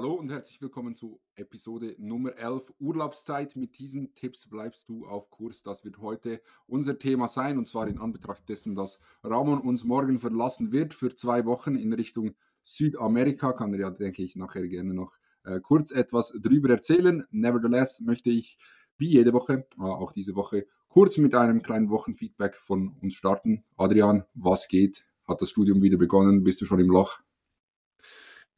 Hallo und herzlich willkommen zu Episode Nummer 11 Urlaubszeit. Mit diesen Tipps bleibst du auf Kurs. Das wird heute unser Thema sein und zwar in Anbetracht dessen, dass Ramon uns morgen verlassen wird für zwei Wochen in Richtung Südamerika. Kann er ja, denke ich, nachher gerne noch äh, kurz etwas drüber erzählen. Nevertheless möchte ich wie jede Woche, äh, auch diese Woche, kurz mit einem kleinen Wochenfeedback von uns starten. Adrian, was geht? Hat das Studium wieder begonnen? Bist du schon im Loch?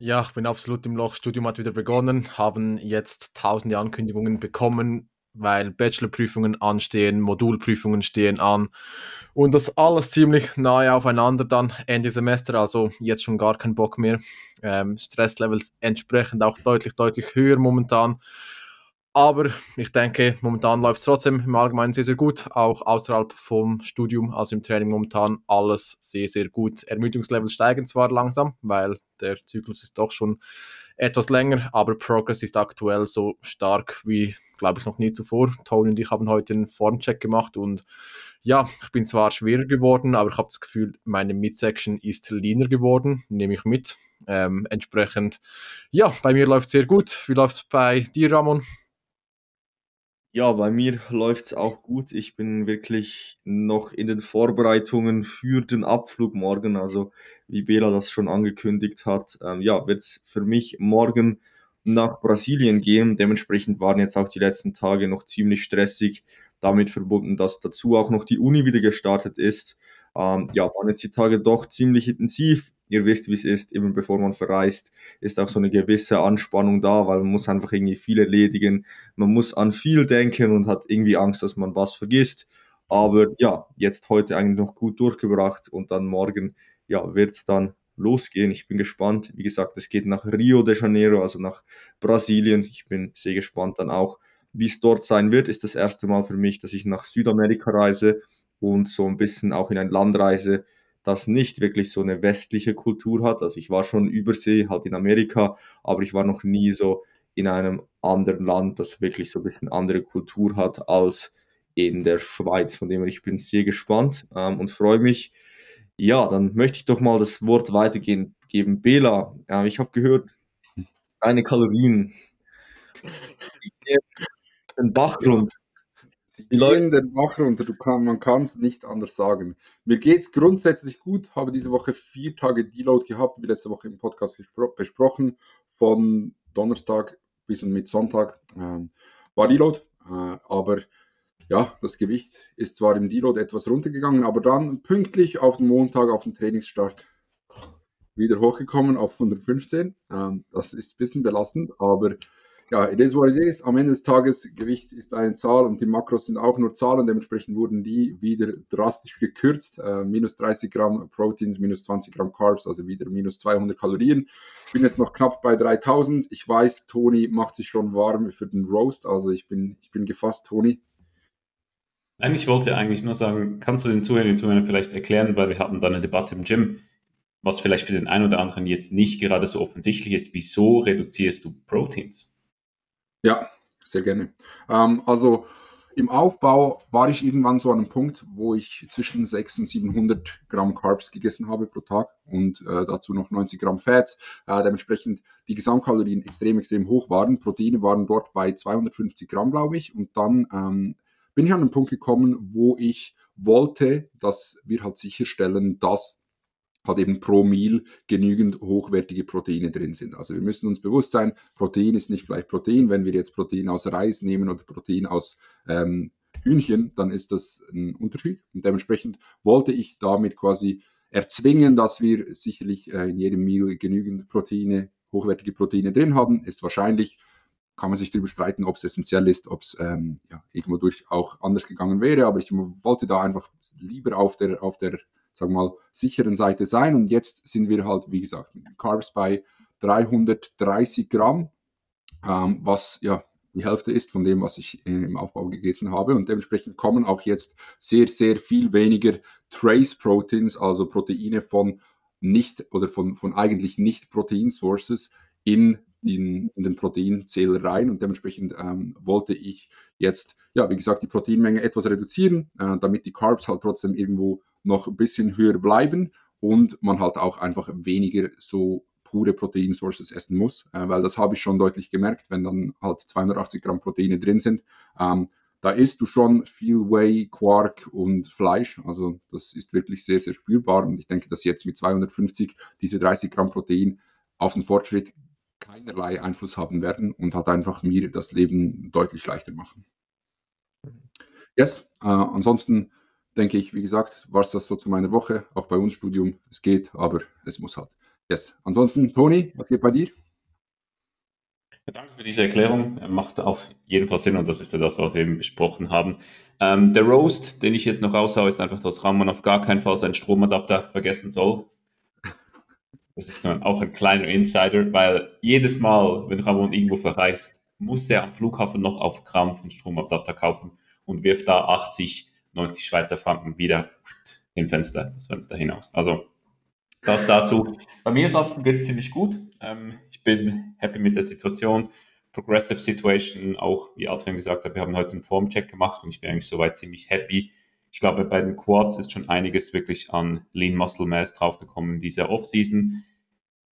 Ja, ich bin absolut im Loch. Studium hat wieder begonnen, haben jetzt tausende Ankündigungen bekommen, weil Bachelorprüfungen anstehen, Modulprüfungen stehen an und das alles ziemlich nahe aufeinander dann Ende Semester, also jetzt schon gar kein Bock mehr. Ähm, Stresslevels entsprechend auch deutlich, deutlich höher momentan. Aber ich denke, momentan läuft es trotzdem im Allgemeinen sehr, sehr gut. Auch außerhalb vom Studium, also im Training momentan, alles sehr, sehr gut. Ermüdungslevel steigen zwar langsam, weil der Zyklus ist doch schon etwas länger, aber Progress ist aktuell so stark wie, glaube ich, noch nie zuvor. Tony und ich haben heute einen Formcheck gemacht und ja, ich bin zwar schwerer geworden, aber ich habe das Gefühl, meine Midsection ist leaner geworden, nehme ich mit. Ähm, entsprechend, ja, bei mir läuft es sehr gut. Wie läuft es bei dir, Ramon? Ja, bei mir läuft es auch gut. Ich bin wirklich noch in den Vorbereitungen für den Abflug morgen. Also, wie Bela das schon angekündigt hat, ähm, ja, es für mich morgen nach Brasilien gehen. Dementsprechend waren jetzt auch die letzten Tage noch ziemlich stressig, damit verbunden, dass dazu auch noch die Uni wieder gestartet ist. Ähm, ja, waren jetzt die Tage doch ziemlich intensiv ihr wisst, wie es ist, eben bevor man verreist, ist auch so eine gewisse Anspannung da, weil man muss einfach irgendwie viel erledigen, man muss an viel denken und hat irgendwie Angst, dass man was vergisst. Aber ja, jetzt heute eigentlich noch gut durchgebracht und dann morgen, ja, wird es dann losgehen. Ich bin gespannt. Wie gesagt, es geht nach Rio de Janeiro, also nach Brasilien. Ich bin sehr gespannt dann auch, wie es dort sein wird. Ist das erste Mal für mich, dass ich nach Südamerika reise und so ein bisschen auch in ein Land reise, das nicht wirklich so eine westliche Kultur hat. Also ich war schon übersee, halt in Amerika, aber ich war noch nie so in einem anderen Land, das wirklich so ein bisschen andere Kultur hat als in der Schweiz. Von dem her, ich bin sehr gespannt ähm, und freue mich. Ja, dann möchte ich doch mal das Wort weitergeben. Bela, äh, ich habe gehört, deine Kalorien, den Bach runter. Sie gehen den Bach runter, kann, man kann es nicht anders sagen. Mir geht es grundsätzlich gut, habe diese Woche vier Tage Deload gehabt, wie letzte Woche im Podcast besprochen, von Donnerstag bis und mit Sonntag ähm, war Deload, äh, aber ja, das Gewicht ist zwar im Deload etwas runtergegangen, aber dann pünktlich auf den Montag, auf den Trainingsstart wieder hochgekommen auf 115. Ähm, das ist ein bisschen belastend, aber ja, it is what it is. Am Ende des Tages, Gewicht ist eine Zahl und die Makros sind auch nur Zahlen. Dementsprechend wurden die wieder drastisch gekürzt. Äh, minus 30 Gramm Proteins, minus 20 Gramm Carbs, also wieder minus 200 Kalorien. Ich bin jetzt noch knapp bei 3000. Ich weiß, Toni macht sich schon warm für den Roast. Also ich bin, ich bin gefasst, Toni. Nein, ich wollte eigentlich nur sagen, kannst du den Zuhörern, Zuhörern vielleicht erklären, weil wir hatten da eine Debatte im Gym, was vielleicht für den einen oder anderen jetzt nicht gerade so offensichtlich ist. Wieso reduzierst du Proteins? Ja, sehr gerne. Ähm, also im Aufbau war ich irgendwann so an einem Punkt, wo ich zwischen 600 und 700 Gramm Carbs gegessen habe pro Tag und äh, dazu noch 90 Gramm Fett. Äh, dementsprechend die Gesamtkalorien extrem, extrem hoch waren. Proteine waren dort bei 250 Gramm, glaube ich. Und dann ähm, bin ich an einen Punkt gekommen, wo ich wollte, dass wir halt sicherstellen, dass halt eben pro Meal genügend hochwertige Proteine drin sind. Also wir müssen uns bewusst sein, Protein ist nicht gleich Protein. Wenn wir jetzt Protein aus Reis nehmen oder Protein aus ähm, Hühnchen, dann ist das ein Unterschied. Und dementsprechend wollte ich damit quasi erzwingen, dass wir sicherlich äh, in jedem Meal genügend Proteine, hochwertige Proteine drin haben. Ist wahrscheinlich, kann man sich darüber streiten, ob es essentiell ist, ob es ähm, ja, irgendwo durch auch anders gegangen wäre. Aber ich wollte da einfach lieber auf der, auf der sagen wir mal, sicheren Seite sein. Und jetzt sind wir halt, wie gesagt, mit Carbs bei 330 Gramm, ähm, was ja die Hälfte ist von dem, was ich äh, im Aufbau gegessen habe. Und dementsprechend kommen auch jetzt sehr, sehr viel weniger Trace Proteins, also Proteine von nicht oder von, von eigentlich nicht Protein Sources in in, in den Proteinzähler rein und dementsprechend ähm, wollte ich jetzt, ja, wie gesagt, die Proteinmenge etwas reduzieren, äh, damit die Carbs halt trotzdem irgendwo noch ein bisschen höher bleiben und man halt auch einfach weniger so pure Proteinsources essen muss, äh, weil das habe ich schon deutlich gemerkt, wenn dann halt 280 Gramm Proteine drin sind. Ähm, da isst du schon viel Whey, Quark und Fleisch. Also das ist wirklich sehr, sehr spürbar. Und ich denke, dass jetzt mit 250 diese 30 Gramm Protein auf den Fortschritt keinerlei Einfluss haben werden und hat einfach mir das Leben deutlich leichter machen. Yes, äh, ansonsten denke ich, wie gesagt, war es das so zu meiner Woche. Auch bei uns Studium, es geht, aber es muss halt. Yes. Ansonsten, Toni, was geht bei dir? Ja, danke für diese Erklärung. Macht auf jeden Fall Sinn und das ist ja das, was wir eben besprochen haben. Ähm, der Roast, den ich jetzt noch raushaue, ist einfach, dass Ramon auf gar keinen Fall seinen Stromadapter vergessen soll. Das ist dann auch ein kleiner Insider, weil jedes Mal, wenn Ramon irgendwo verreist, muss er am Flughafen noch auf Krampf einen Stromadapter kaufen und wirft da 80, 90 Schweizer Franken wieder im Fenster, das Fenster hinaus. Also das dazu. Bei mir ist es geht ziemlich gut. Ähm, ich bin happy mit der Situation. Progressive Situation, auch wie Adrian gesagt hat, wir haben heute einen Formcheck gemacht und ich bin eigentlich soweit ziemlich happy. Ich glaube, bei den Quads ist schon einiges wirklich an Lean Muscle Mass draufgekommen in dieser Offseason.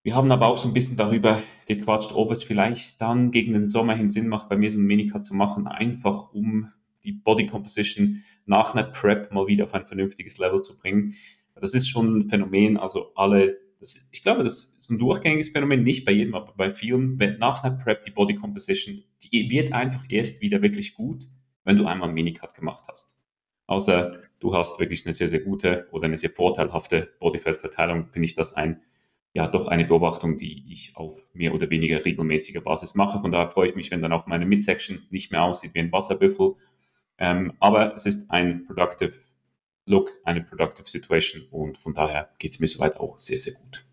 Wir haben aber auch so ein bisschen darüber gequatscht, ob es vielleicht dann gegen den Sommer hin Sinn macht, bei mir so ein Minicut zu machen, einfach um die Body Composition nach einer Prep mal wieder auf ein vernünftiges Level zu bringen. Das ist schon ein Phänomen, also alle, das, ich glaube, das ist ein durchgängiges Phänomen, nicht bei jedem, aber bei vielen, wenn nach einer Prep die Body Composition, die wird einfach erst wieder wirklich gut, wenn du einmal einen Minicut gemacht hast. Außer du hast wirklich eine sehr, sehr gute oder eine sehr vorteilhafte Bodyfat-Verteilung, finde ich das ein, ja, doch eine Beobachtung, die ich auf mehr oder weniger regelmäßiger Basis mache. Von daher freue ich mich, wenn dann auch meine Midsection nicht mehr aussieht wie ein Wasserbüffel. Ähm, aber es ist ein productive Look, eine productive Situation und von daher geht es mir soweit auch sehr, sehr gut.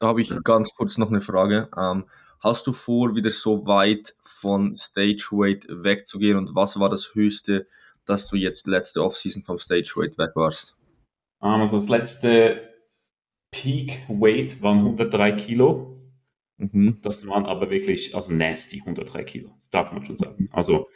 Da habe ich ganz kurz noch eine Frage. Ähm, hast du vor, wieder so weit von Stage Weight wegzugehen und was war das Höchste, dass du jetzt letzte Offseason vom Stage Weight weg warst? Ähm, also das letzte Peak Weight waren 103 Kilo. Mhm. Das waren aber wirklich, also nasty 103 Kilo, das darf man schon sagen. Also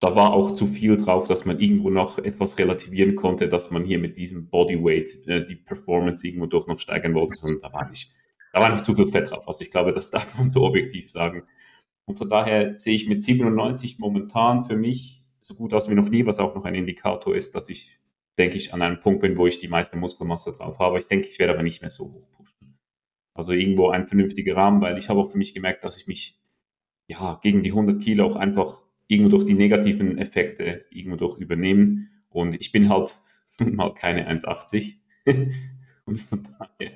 da war auch zu viel drauf, dass man irgendwo noch etwas relativieren konnte, dass man hier mit diesem Bodyweight äh, die Performance irgendwo durch noch steigern wollte, sondern da war nicht, da war einfach zu viel Fett drauf. Also ich glaube, das darf man so objektiv sagen. Und von daher sehe ich mit 97 momentan für mich so gut aus wie noch nie, was auch noch ein Indikator ist, dass ich, denke ich, an einem Punkt bin, wo ich die meiste Muskelmasse drauf habe. Ich denke, ich werde aber nicht mehr so hoch pushen. Also irgendwo ein vernünftiger Rahmen, weil ich habe auch für mich gemerkt, dass ich mich ja gegen die 100 Kilo auch einfach irgendwo durch die negativen Effekte irgendwo durch übernehmen. Und ich bin halt nun mal keine 1,80. Und von daher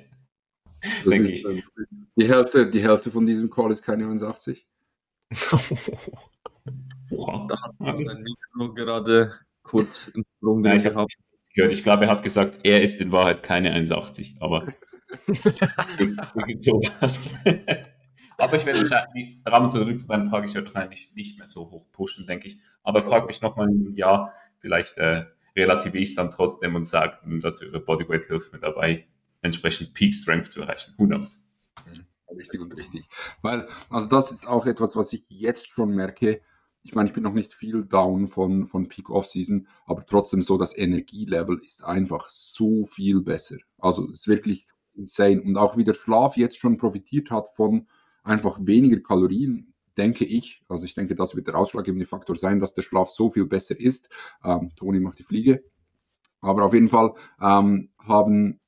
das ist, ich. Die Hälfte, die Hälfte von diesem Call ist keine 1,80. Oha, da hat mein Mikro gerade kurz einen Sprung Nein, ich gehabt. Gehört. Ich glaube, er hat gesagt, er ist in Wahrheit keine 1,80, aber irgend sowas. Aber ich werde wahrscheinlich, Rahmen zurück zu deiner Frage, ich werde wahrscheinlich nicht mehr so hoch pushen, denke ich. Aber frag mich nochmal einem Jahr, vielleicht äh, relativiere ich es dann trotzdem und sage, dass eure Bodyweight hilft mir dabei, entsprechend Peak Strength zu erreichen. Who knows? Mhm. Richtig und richtig. Weil, also das ist auch etwas, was ich jetzt schon merke. Ich meine, ich bin noch nicht viel down von, von Peak Off-Season, aber trotzdem so, das Energielevel ist einfach so viel besser. Also es ist wirklich insane. Und auch wie der Schlaf jetzt schon profitiert hat von einfach weniger Kalorien, denke ich. Also ich denke, das wird der ausschlaggebende Faktor sein, dass der Schlaf so viel besser ist. Ähm, Toni macht die Fliege. Aber auf jeden Fall ähm, haben,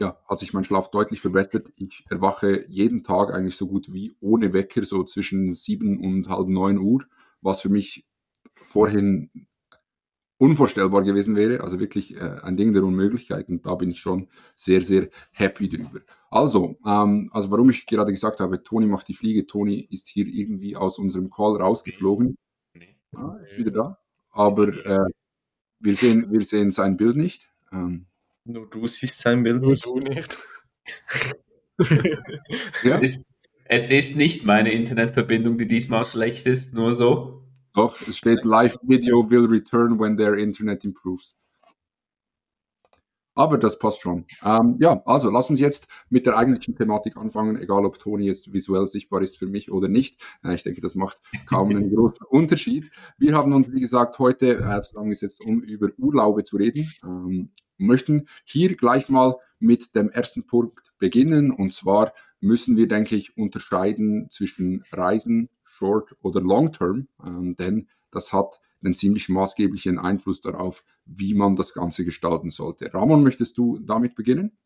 ja, hat sich mein Schlaf deutlich verbessert. Ich erwache jeden Tag eigentlich so gut wie ohne Wecker, so zwischen sieben und halb neun Uhr, was für mich vorhin unvorstellbar gewesen wäre. Also wirklich äh, ein Ding der Unmöglichkeit. Und da bin ich schon sehr, sehr happy drüber. Also, ähm, also warum ich gerade gesagt habe, Toni macht die Fliege. Toni ist hier irgendwie aus unserem Call rausgeflogen. Nee. Ah, ist wieder da. Aber äh, wir, sehen, wir sehen sein Bild nicht. Ähm, Nur du siehst sein Bild nicht. Nur du nicht. ja? es, es ist nicht meine Internetverbindung, die diesmal schlecht ist, nur so. Doch, es steht Live Video will return when their Internet improves. Aber das passt schon. Ähm, ja, also lass uns jetzt mit der eigentlichen Thematik anfangen, egal ob Toni jetzt visuell sichtbar ist für mich oder nicht. Äh, ich denke, das macht kaum einen großen Unterschied. Wir haben uns, wie gesagt, heute äh, zusammengesetzt, um über Urlaube zu reden. Ähm, möchten hier gleich mal mit dem ersten Punkt beginnen, und zwar müssen wir, denke ich, unterscheiden zwischen Reisen, Short oder Long Term, ähm, denn das hat einen ziemlich maßgeblichen Einfluss darauf, wie man das Ganze gestalten sollte. Ramon, möchtest du damit beginnen?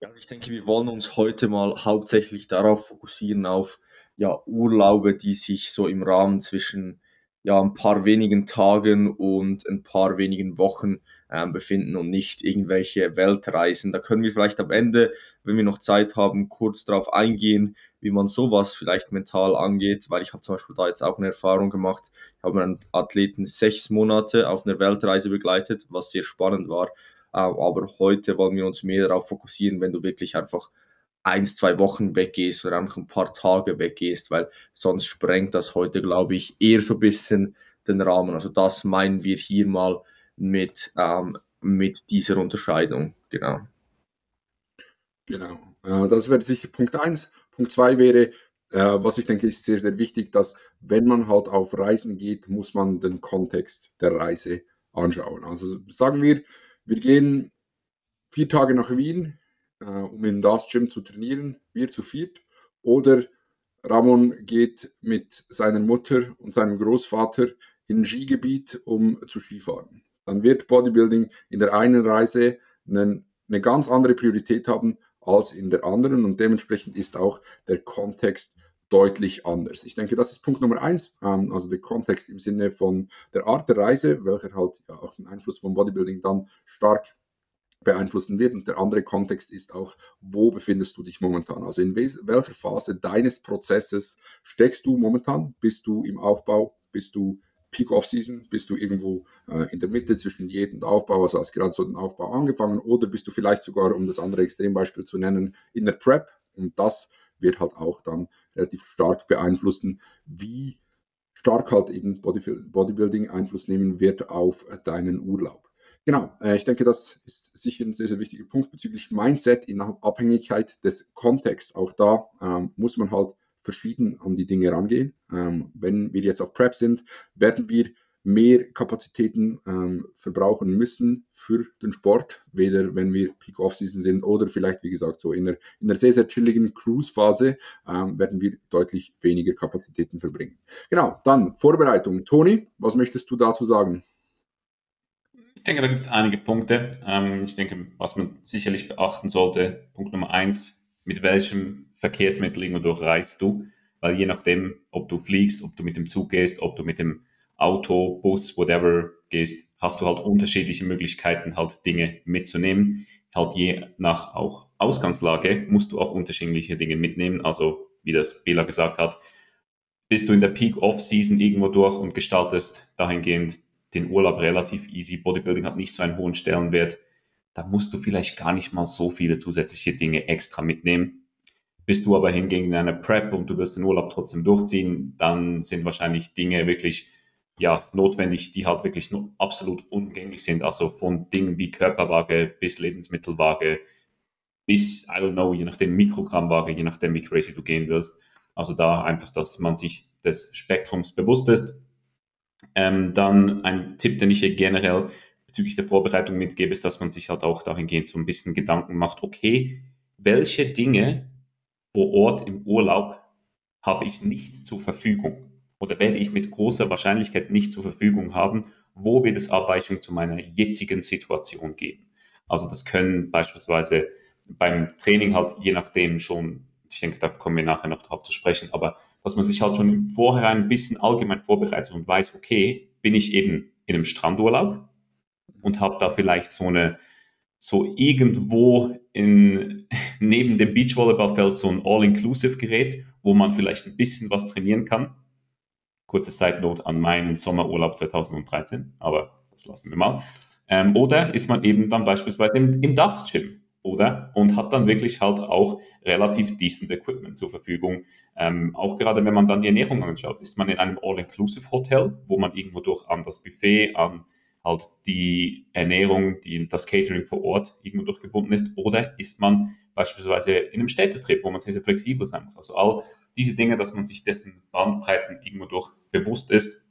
Ja, ich denke, wir wollen uns heute mal hauptsächlich darauf fokussieren, auf ja, Urlaube, die sich so im Rahmen zwischen ja, ein paar wenigen Tagen und ein paar wenigen Wochen ähm, befinden und nicht irgendwelche Weltreisen. Da können wir vielleicht am Ende, wenn wir noch Zeit haben, kurz darauf eingehen, wie man sowas vielleicht mental angeht, weil ich habe zum Beispiel da jetzt auch eine Erfahrung gemacht. Ich habe einen Athleten sechs Monate auf einer Weltreise begleitet, was sehr spannend war. Ähm, aber heute wollen wir uns mehr darauf fokussieren, wenn du wirklich einfach eins, zwei Wochen weggehst oder einfach ein paar Tage weggehst, weil sonst sprengt das heute, glaube ich, eher so ein bisschen den Rahmen. Also das meinen wir hier mal mit, ähm, mit dieser Unterscheidung. Genau. Genau. Äh, das wäre sicher Punkt eins. Punkt zwei wäre, äh, was ich denke, ist sehr, sehr wichtig, dass wenn man halt auf Reisen geht, muss man den Kontext der Reise anschauen. Also sagen wir, wir gehen vier Tage nach Wien, äh, um in das Gym zu trainieren, wir zu viert. Oder Ramon geht mit seiner Mutter und seinem Großvater in ein Skigebiet, um zu Skifahren. Dann wird Bodybuilding in der einen Reise einen, eine ganz andere Priorität haben als in der anderen und dementsprechend ist auch der Kontext deutlich anders. Ich denke, das ist Punkt Nummer eins, ähm, also der Kontext im Sinne von der Art der Reise, welcher halt ja auch den Einfluss von Bodybuilding dann stark beeinflussen wird. Und der andere Kontext ist auch, wo befindest du dich momentan? Also in welcher Phase deines Prozesses steckst du momentan? Bist du im Aufbau? Bist du Peak Off-Season? Bist du irgendwo äh, in der Mitte zwischen jedem und Aufbau, also hast gerade so den Aufbau angefangen? Oder bist du vielleicht sogar, um das andere Extrembeispiel zu nennen, in der Prep? Und das wird halt auch dann relativ stark beeinflussen, wie stark halt eben Bodybuilding Einfluss nehmen wird auf deinen Urlaub. Genau, äh, ich denke, das ist sicher ein sehr, sehr wichtiger Punkt bezüglich Mindset in Abhängigkeit des Kontexts. Auch da ähm, muss man halt verschieden an die Dinge rangehen. Ähm, wenn wir jetzt auf Prep sind, werden wir mehr Kapazitäten ähm, verbrauchen müssen für den Sport, weder wenn wir Peak-Off-Season sind oder vielleicht, wie gesagt, so in einer, in einer sehr, sehr chilligen Cruise-Phase ähm, werden wir deutlich weniger Kapazitäten verbringen. Genau, dann Vorbereitung. Toni, was möchtest du dazu sagen? Ich denke, da gibt es einige Punkte. Ähm, ich denke, was man sicherlich beachten sollte, Punkt Nummer eins, mit welchem Verkehrsmittel irgendwo reist du? Weil je nachdem, ob du fliegst, ob du mit dem Zug gehst, ob du mit dem Auto, Bus, whatever gehst, hast du halt unterschiedliche Möglichkeiten, halt Dinge mitzunehmen. Halt je nach auch Ausgangslage musst du auch unterschiedliche Dinge mitnehmen. Also, wie das Bela gesagt hat, bist du in der Peak-Off-Season irgendwo durch und gestaltest dahingehend den Urlaub relativ easy. Bodybuilding hat nicht so einen hohen Stellenwert. Da musst du vielleicht gar nicht mal so viele zusätzliche Dinge extra mitnehmen. Bist du aber hingegen in einer Prep und du wirst den Urlaub trotzdem durchziehen, dann sind wahrscheinlich Dinge wirklich ja, notwendig, die halt wirklich nur absolut umgänglich sind. Also von Dingen wie Körperwaage bis Lebensmittelwaage bis, I don't know, je nachdem Mikrogrammwaage, je nachdem wie crazy du gehen wirst. Also da einfach, dass man sich des Spektrums bewusst ist ähm, dann ein Tipp, den ich hier generell bezüglich der Vorbereitung mitgebe, ist, dass man sich halt auch dahingehend so ein bisschen Gedanken macht, okay, welche Dinge vor Ort im Urlaub habe ich nicht zur Verfügung oder werde ich mit großer Wahrscheinlichkeit nicht zur Verfügung haben, wo wird es Abweichungen zu meiner jetzigen Situation geben. Also das können beispielsweise beim Training halt je nachdem schon, ich denke, da kommen wir nachher noch drauf zu sprechen, aber dass man sich halt schon im Vorhinein ein bisschen allgemein vorbereitet und weiß, okay, bin ich eben in einem Strandurlaub und habe da vielleicht so eine, so irgendwo in, neben dem Beachvolleyballfeld so ein All-Inclusive-Gerät, wo man vielleicht ein bisschen was trainieren kann. Kurze Side-Note an meinen Sommerurlaub 2013, aber das lassen wir mal. Ähm, oder ist man eben dann beispielsweise im, im Dust Gym oder? Und hat dann wirklich halt auch relativ decent Equipment zur Verfügung. Ähm, auch gerade wenn man dann die Ernährung anschaut, ist man in einem All-Inclusive-Hotel, wo man irgendwo durch an das Buffet, an halt die Ernährung, die, das Catering vor Ort irgendwo durchgebunden ist, oder ist man beispielsweise in einem Städtetrip, wo man sehr, sehr flexibel sein muss. Also all diese Dinge, dass man sich dessen Bandbreiten irgendwo durch bewusst ist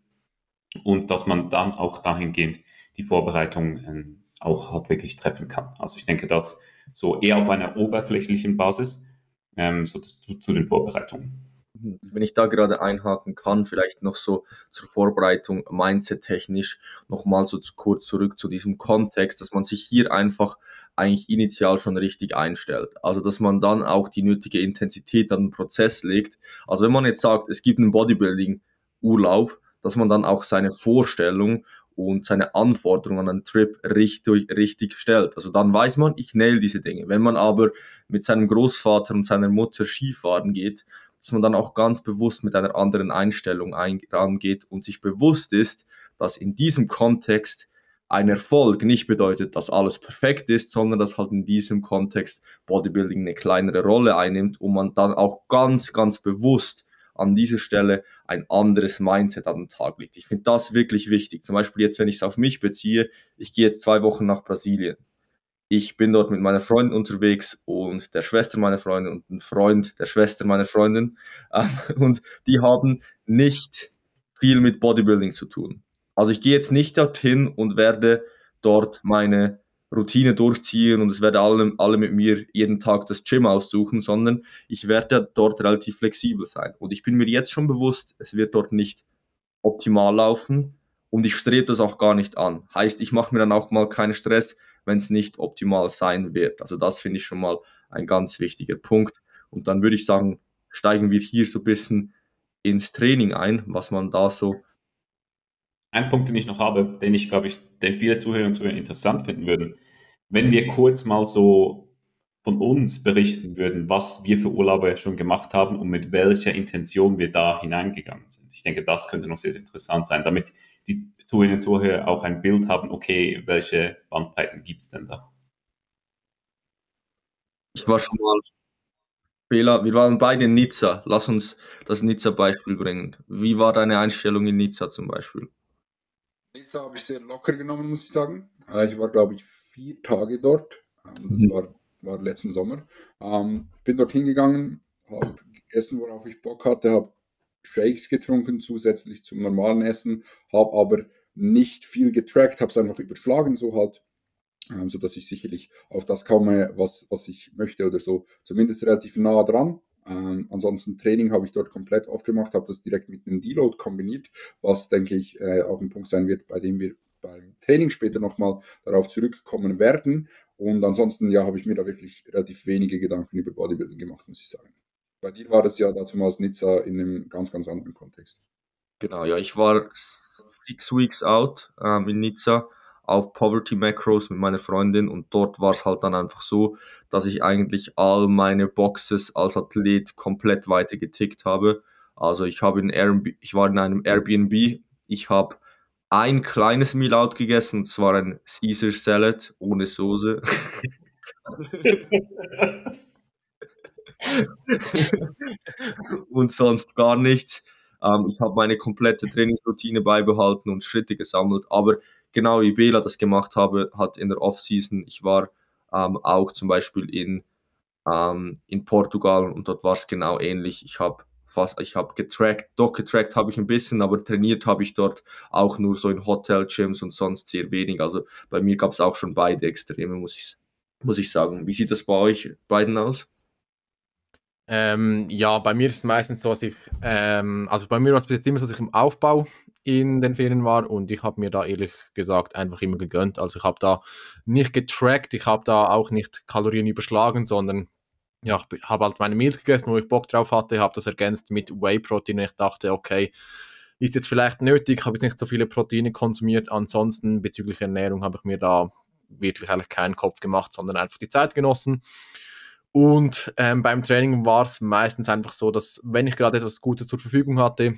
und dass man dann auch dahingehend die Vorbereitung ähm, auch halt wirklich treffen kann. Also ich denke, das so eher auf einer oberflächlichen Basis, ähm, so zu, zu den Vorbereitungen. Wenn ich da gerade einhaken kann, vielleicht noch so zur Vorbereitung mindset-technisch nochmal so kurz zurück zu diesem Kontext, dass man sich hier einfach eigentlich initial schon richtig einstellt. Also dass man dann auch die nötige Intensität an den Prozess legt. Also wenn man jetzt sagt, es gibt einen Bodybuilding-Urlaub, dass man dann auch seine Vorstellung und seine Anforderungen an einen Trip richtig, richtig stellt. Also dann weiß man, ich nail diese Dinge. Wenn man aber mit seinem Großvater und seiner Mutter Skifahren geht, dass man dann auch ganz bewusst mit einer anderen Einstellung rangeht und sich bewusst ist, dass in diesem Kontext ein Erfolg nicht bedeutet, dass alles perfekt ist, sondern dass halt in diesem Kontext Bodybuilding eine kleinere Rolle einnimmt und man dann auch ganz, ganz bewusst an dieser Stelle ein anderes Mindset an den Tag legt. Ich finde das wirklich wichtig. Zum Beispiel jetzt, wenn ich es auf mich beziehe, ich gehe jetzt zwei Wochen nach Brasilien. Ich bin dort mit meiner Freundin unterwegs und der Schwester meiner Freundin und ein Freund der Schwester meiner Freundin. und die haben nicht viel mit Bodybuilding zu tun. Also ich gehe jetzt nicht dorthin und werde dort meine Routine durchziehen und es werde alle, alle mit mir jeden Tag das Gym aussuchen, sondern ich werde dort relativ flexibel sein. Und ich bin mir jetzt schon bewusst, es wird dort nicht optimal laufen und ich strebe das auch gar nicht an. Heißt, ich mache mir dann auch mal keinen Stress, wenn es nicht optimal sein wird. Also das finde ich schon mal ein ganz wichtiger Punkt. Und dann würde ich sagen, steigen wir hier so ein bisschen ins Training ein, was man da so ein Punkt, den ich noch habe, den ich, glaube ich, den viele Zuhörer und Zuhörer interessant finden würden. Wenn wir kurz mal so von uns berichten würden, was wir für Urlaube schon gemacht haben und mit welcher Intention wir da hineingegangen sind. Ich denke, das könnte noch sehr, sehr interessant sein, damit die Zuhörer und Zuhörer auch ein Bild haben, okay, welche Bandbreiten gibt es denn da? Ich war schon mal, Bela, wir waren beide in Nizza. Lass uns das Nizza-Beispiel bringen. Wie war deine Einstellung in Nizza zum Beispiel? Nizza habe ich sehr locker genommen, muss ich sagen. Äh, ich war, glaube ich, vier Tage dort. Ähm, das mhm. war, war letzten Sommer. Ähm, bin dort hingegangen, habe gegessen, worauf ich Bock hatte, habe Shakes getrunken zusätzlich zum normalen Essen, habe aber nicht viel getrackt, habe es einfach überschlagen, so halt, ähm, sodass ich sicherlich auf das komme, was, was ich möchte oder so, zumindest relativ nah dran. Ähm, ansonsten Training habe ich dort komplett aufgemacht, habe das direkt mit einem Deload kombiniert, was denke ich äh, auch ein Punkt sein wird, bei dem wir beim Training später nochmal darauf zurückkommen werden. Und ansonsten ja, habe ich mir da wirklich relativ wenige Gedanken über Bodybuilding gemacht, muss ich sagen. Bei dir war das ja dazu mal aus Nizza in einem ganz, ganz anderen Kontext. Genau, ja, ich war six weeks out ähm, in Nizza auf Poverty Macros mit meiner Freundin und dort war es halt dann einfach so, dass ich eigentlich all meine Boxes als Athlet komplett weiter getickt habe. Also ich habe in Airbnb, ich war in einem Airbnb, ich habe ein kleines Meal out gegessen, das war ein Caesar Salad ohne Soße. und sonst gar nichts. Ähm, ich habe meine komplette Trainingsroutine beibehalten und Schritte gesammelt, aber genau wie Bela das gemacht habe, hat in der Offseason, ich war ähm, auch zum Beispiel in, ähm, in Portugal und dort war es genau ähnlich. Ich habe fast, ich habe getrackt, doch getrackt habe ich ein bisschen, aber trainiert habe ich dort auch nur so in Hotel-Gyms und sonst sehr wenig. Also bei mir gab es auch schon beide Extreme, muss ich, muss ich sagen. Wie sieht das bei euch beiden aus? Ähm, ja, bei mir ist es meistens so, dass ich, ähm, also bei mir war es bis jetzt immer so, dass ich im Aufbau in den Ferien war und ich habe mir da ehrlich gesagt einfach immer gegönnt. Also ich habe da nicht getrackt, ich habe da auch nicht Kalorien überschlagen, sondern ja, ich habe halt meine Meals gegessen, wo ich Bock drauf hatte, habe das ergänzt mit Whey-Protein. Ich dachte, okay, ist jetzt vielleicht nötig, habe jetzt nicht so viele Proteine konsumiert. Ansonsten bezüglich Ernährung habe ich mir da wirklich eigentlich keinen Kopf gemacht, sondern einfach die Zeit genossen. Und ähm, beim Training war es meistens einfach so, dass wenn ich gerade etwas Gutes zur Verfügung hatte,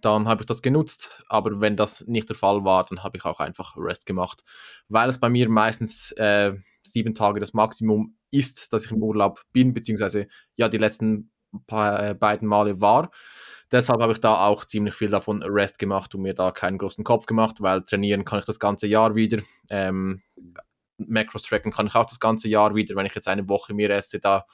dann habe ich das genutzt. Aber wenn das nicht der Fall war, dann habe ich auch einfach Rest gemacht, weil es bei mir meistens äh, sieben Tage das Maximum ist, dass ich im Urlaub bin, beziehungsweise ja die letzten paar, äh, beiden Male war. Deshalb habe ich da auch ziemlich viel davon Rest gemacht und mir da keinen großen Kopf gemacht, weil trainieren kann ich das ganze Jahr wieder. Ähm, Macros tracken kann ich auch das ganze Jahr wieder. Wenn ich jetzt eine Woche mehr esse, da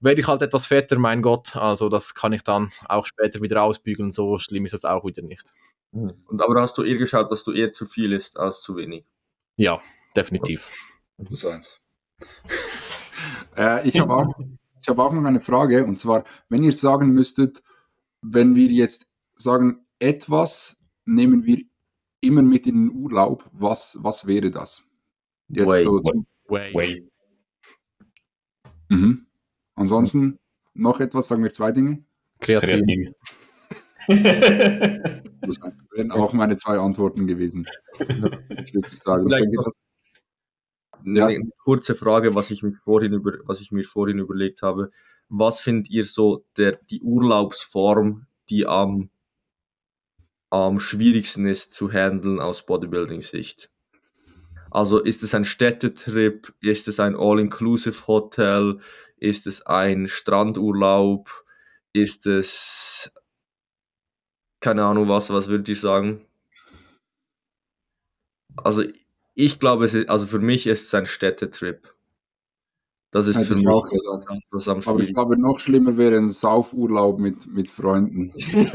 werde ich halt etwas fetter, mein Gott. Also das kann ich dann auch später wieder ausbügeln. So schlimm ist das auch wieder nicht. Mhm. Und aber hast du eher geschaut, dass du eher zu viel isst als zu wenig? Ja, definitiv. Plus eins. Äh, ich habe auch, ich hab auch noch eine Frage, und zwar, wenn ihr sagen müsstet, wenn wir jetzt sagen, etwas nehmen wir immer mit in den Urlaub, was, was wäre das? Jetzt Way. so, Way. Way. mhm. Ansonsten noch etwas, sagen wir zwei Dinge. Kreativ. Kreativ. Das wären auch meine zwei Antworten gewesen. Ich würde sagen, denke, das, eine kurze Frage, was ich, mich vorhin über, was ich mir vorhin überlegt habe. Was findet ihr so der, die Urlaubsform, die am, am schwierigsten ist zu handeln aus Bodybuilding-Sicht? Also ist es ein Städtetrip? Ist es ein All-Inclusive-Hotel? Ist es ein Strandurlaub? Ist es keine Ahnung was, was würdet ihr sagen? Also ich glaube, es ist, also für mich ist es ein Städtetrip. Das ist Hätte für ich mich auch das, was am aber ich glaube, noch schlimmer wäre ein Saufurlaub mit, mit Freunden.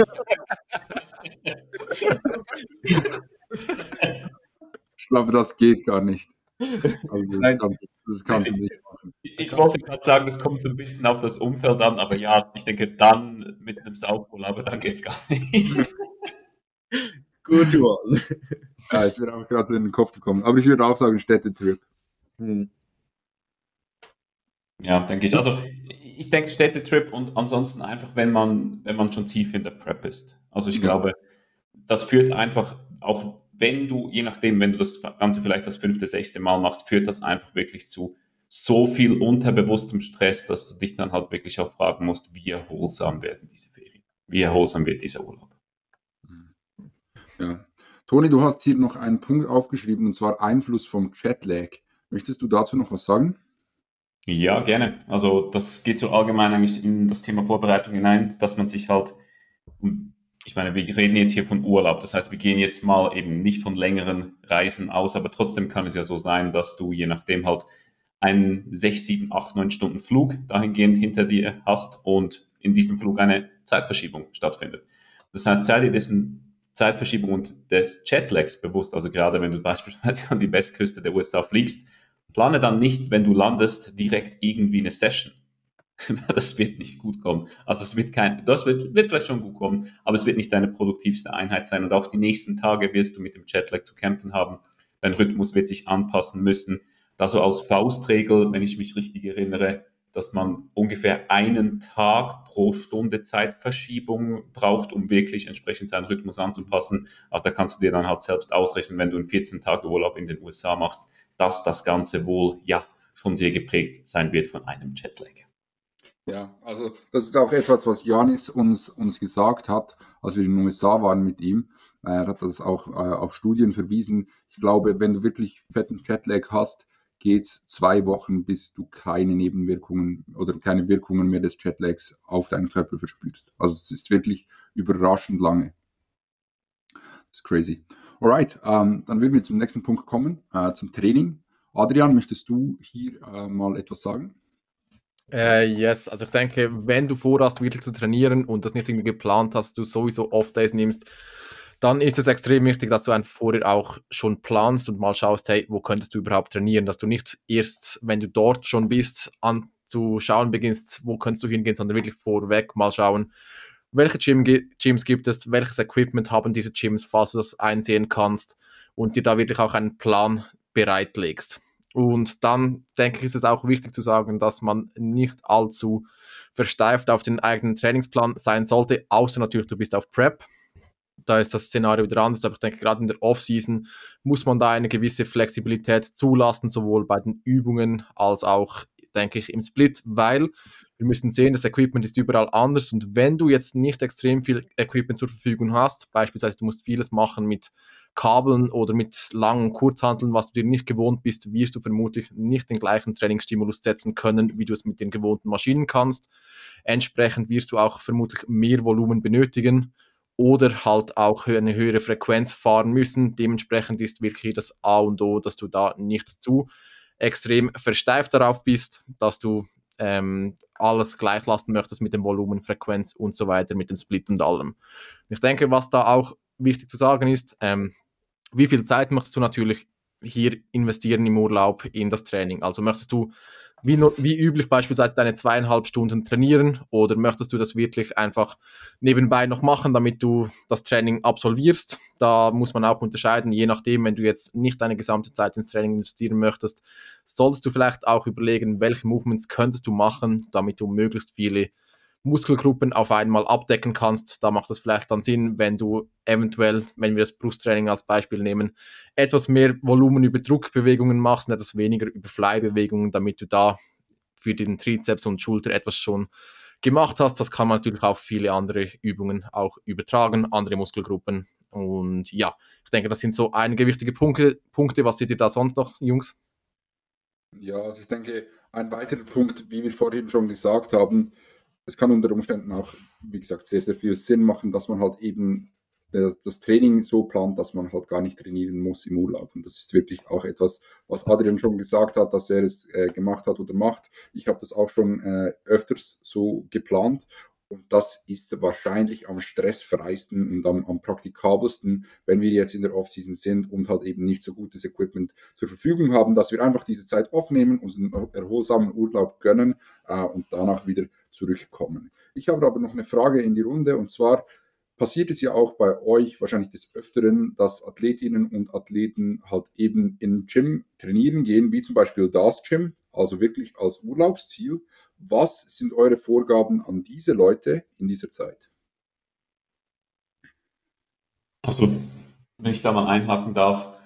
Ich glaube, das geht gar nicht. Also das, Nein. kannst, das kannst du nicht machen. Ich wollte gerade sagen, es kommt so ein bisschen auf das Umfeld an, aber ja, ich denke, dann mit einem Saufurlaub, dann geht's gar nicht. Gut, Mann. Ja, es wäre auch gerade so in den Kopf gekommen. Aber ich würde auch sagen, Städtetrip. Hm. Ja, denke ich. Also ich denke Städtetrip und ansonsten einfach, wenn man, wenn man schon tief in der Prep ist. Also ich Ja. glaube, das führt einfach, auch wenn du, je nachdem, wenn du das Ganze vielleicht das fünfte, sechste Mal machst, führt das einfach wirklich zu so viel unterbewusstem Stress, dass du dich dann halt wirklich auch fragen musst, wie erholsam werden diese Ferien? Wie erholsam wird dieser Urlaub? Ja. Toni, du hast hier noch einen Punkt aufgeschrieben, und zwar Einfluss vom Jetlag. Möchtest du dazu noch was sagen? Ja, gerne. Also das geht so allgemein eigentlich in das Thema Vorbereitung hinein, dass man sich halt, ich meine, wir reden jetzt hier von Urlaub, das heißt, wir gehen jetzt mal eben nicht von längeren Reisen aus, aber trotzdem kann es ja so sein, dass du je nachdem halt einen 6, 7, 8, 9 Stunden Flug dahingehend hinter dir hast und in diesem Flug eine Zeitverschiebung stattfindet. Das heißt, sei dir dessen Zeitverschiebung und des Jetlags bewusst, also gerade wenn du beispielsweise an die Westküste der USA fliegst, plane dann nicht, wenn du landest, direkt irgendwie eine Session. Das wird nicht gut kommen. Also es wird kein, das wird, wird vielleicht schon gut kommen, aber es wird nicht deine produktivste Einheit sein. Und auch die nächsten Tage wirst du mit dem Jetlag zu kämpfen haben. Dein Rhythmus wird sich anpassen müssen. Da so als Faustregel, wenn ich mich richtig erinnere, dass man ungefähr einen Tag pro Stunde Zeitverschiebung braucht, um wirklich entsprechend seinen Rhythmus anzupassen. Also da kannst du dir dann halt selbst ausrechnen, wenn du einen 14 Tage Urlaub in den USA machst, dass das Ganze wohl ja schon sehr geprägt sein wird von einem Jetlag. Ja, also das ist auch etwas, was Janis uns, uns gesagt hat, als wir in den USA waren mit ihm. Er hat das auch äh, auf Studien verwiesen. Ich glaube, wenn du wirklich fetten Jetlag hast, geht's zwei Wochen, bis du keine Nebenwirkungen oder keine Wirkungen mehr des Jetlags auf deinen Körper verspürst. Also es ist wirklich überraschend lange. Das ist crazy. Alright, ähm, dann würden wir zum nächsten Punkt kommen, äh, zum Training. Adrian, möchtest du hier äh, mal etwas sagen? Äh, yes, also ich denke, wenn du vorhast, wirklich zu trainieren und das nicht irgendwie geplant hast, du sowieso Off-Days nimmst, dann ist es extrem wichtig, dass du einfach vorher auch schon planst und mal schaust, hey, wo könntest du überhaupt trainieren, dass du nicht erst, wenn du dort schon bist, anzuschauen beginnst, wo könntest du hingehen, sondern wirklich vorweg mal schauen, welche Gym, Gyms gibt es, welches Equipment haben diese Gyms, falls du das einsehen kannst und dir da wirklich auch einen Plan bereitlegst. Und dann denke ich, ist es auch wichtig zu sagen, dass man nicht allzu versteift auf den eigenen Trainingsplan sein sollte, außer natürlich du bist auf Prep. Da ist das Szenario wieder anders, aber ich denke, gerade in der Off-Season muss man da eine gewisse Flexibilität zulassen, sowohl bei den Übungen als auch, denke ich, im Split, weil wir müssen sehen, das Equipment ist überall anders und wenn du jetzt nicht extrem viel Equipment zur Verfügung hast, beispielsweise du musst vieles machen mit Kabeln oder mit langen Kurzhanteln, was du dir nicht gewohnt bist, wirst du vermutlich nicht den gleichen Trainingsstimulus setzen können, wie du es mit den gewohnten Maschinen kannst. Entsprechend wirst du auch vermutlich mehr Volumen benötigen oder halt auch eine höhere Frequenz fahren müssen. Dementsprechend ist wirklich das A und O, dass du da nicht zu extrem versteift darauf bist, dass du ähm, alles gleich lassen möchtest mit dem Volumen, Frequenz und so weiter, mit dem Split und allem. Ich denke, was da auch wichtig zu sagen ist, ähm, wie viel Zeit möchtest du natürlich hier investieren im Urlaub in das Training? Also möchtest du wie, wie üblich beispielsweise deine zweieinhalb Stunden trainieren oder möchtest du das wirklich einfach nebenbei noch machen, damit du das Training absolvierst? Da muss man auch unterscheiden, je nachdem, wenn du jetzt nicht deine gesamte Zeit ins Training investieren möchtest, solltest du vielleicht auch überlegen, welche Movements könntest du machen, damit du möglichst viele Muskelgruppen auf einmal abdecken kannst. Da macht es vielleicht dann Sinn, wenn du eventuell, wenn wir das Brusttraining als Beispiel nehmen, etwas mehr Volumen über Druckbewegungen machst und etwas weniger über Flybewegungen, damit du da für den Trizeps und Schulter etwas schon gemacht hast. Das kann man natürlich auf viele andere Übungen auch übertragen, andere Muskelgruppen. Und ja, ich denke, das sind so einige wichtige Punkte. Punkte. Was seht ihr da sonst noch, Jungs? Ja, also ich denke, ein weiterer Punkt, wie wir vorhin schon gesagt haben, es kann unter Umständen auch, wie gesagt, sehr, sehr viel Sinn machen, dass man halt eben das, Training so plant, dass man halt gar nicht trainieren muss im Urlaub. Und das ist wirklich auch etwas, was Adrian schon gesagt hat, dass er es äh, gemacht hat oder macht. Ich habe das auch schon äh, öfters so geplant. Und das ist wahrscheinlich am stressfreisten und am, am praktikabelsten, wenn wir jetzt in der Offseason sind und halt eben nicht so gutes Equipment zur Verfügung haben, dass wir einfach diese Zeit aufnehmen, uns einen erholsamen Urlaub gönnen äh, und danach wieder zurückkommen. Ich habe aber noch eine Frage in die Runde und zwar passiert es ja auch bei euch wahrscheinlich des Öfteren, dass Athletinnen und Athleten halt eben im Gym trainieren gehen, wie zum Beispiel das Gym, also wirklich als Urlaubsziel was sind eure Vorgaben an diese Leute in dieser Zeit? Also, wenn ich da mal einhaken darf,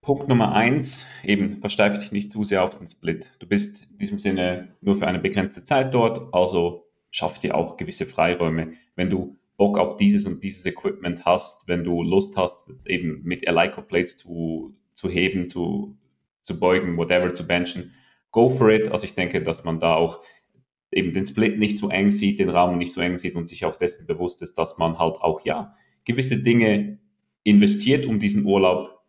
Punkt Nummer eins, eben versteife dich nicht zu sehr auf den Split. Du bist in diesem Sinne nur für eine begrenzte Zeit dort, also schaff dir auch gewisse Freiräume. Wenn du Bock auf dieses und dieses Equipment hast, wenn du Lust hast, eben mit Elico Plates zu, zu heben, zu, zu beugen, whatever, zu benchen, go for it. Also ich denke, dass man da auch eben den Split nicht zu eng sieht, den Rahmen nicht so eng sieht und sich auch dessen bewusst ist, dass man halt auch, ja, gewisse Dinge investiert, um diesen Urlaub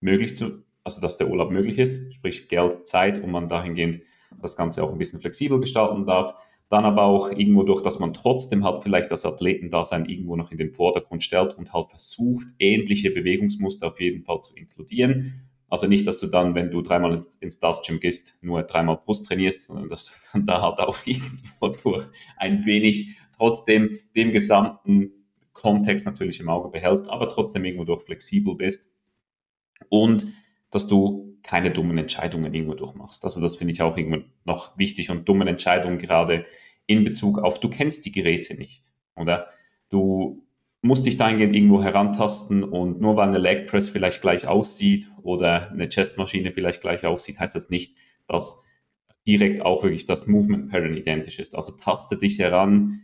möglich zu, also dass der Urlaub möglich ist, sprich Geld, Zeit und man dahingehend das Ganze auch ein bisschen flexibel gestalten darf. Dann aber auch irgendwo durch, dass man trotzdem halt vielleicht das Athletendasein irgendwo noch in den Vordergrund stellt und halt versucht, ähnliche Bewegungsmuster auf jeden Fall zu inkludieren also nicht, dass du dann, wenn du dreimal ins Stars Gym gehst, nur dreimal Brust trainierst, sondern dass du da halt auch irgendwo durch ein wenig trotzdem dem gesamten Kontext natürlich im Auge behältst, aber trotzdem irgendwo durch flexibel bist und dass du keine dummen Entscheidungen irgendwo durchmachst. Also das finde ich auch irgendwo noch wichtig und dummen Entscheidungen gerade in Bezug auf, du kennst die Geräte nicht, oder? Du musst dich dahingehend irgendwo herantasten und nur weil eine Leg Press vielleicht gleich aussieht oder eine Chestmaschine vielleicht gleich aussieht, heißt das nicht, dass direkt auch wirklich das Movement Pattern identisch ist. Also taste dich heran,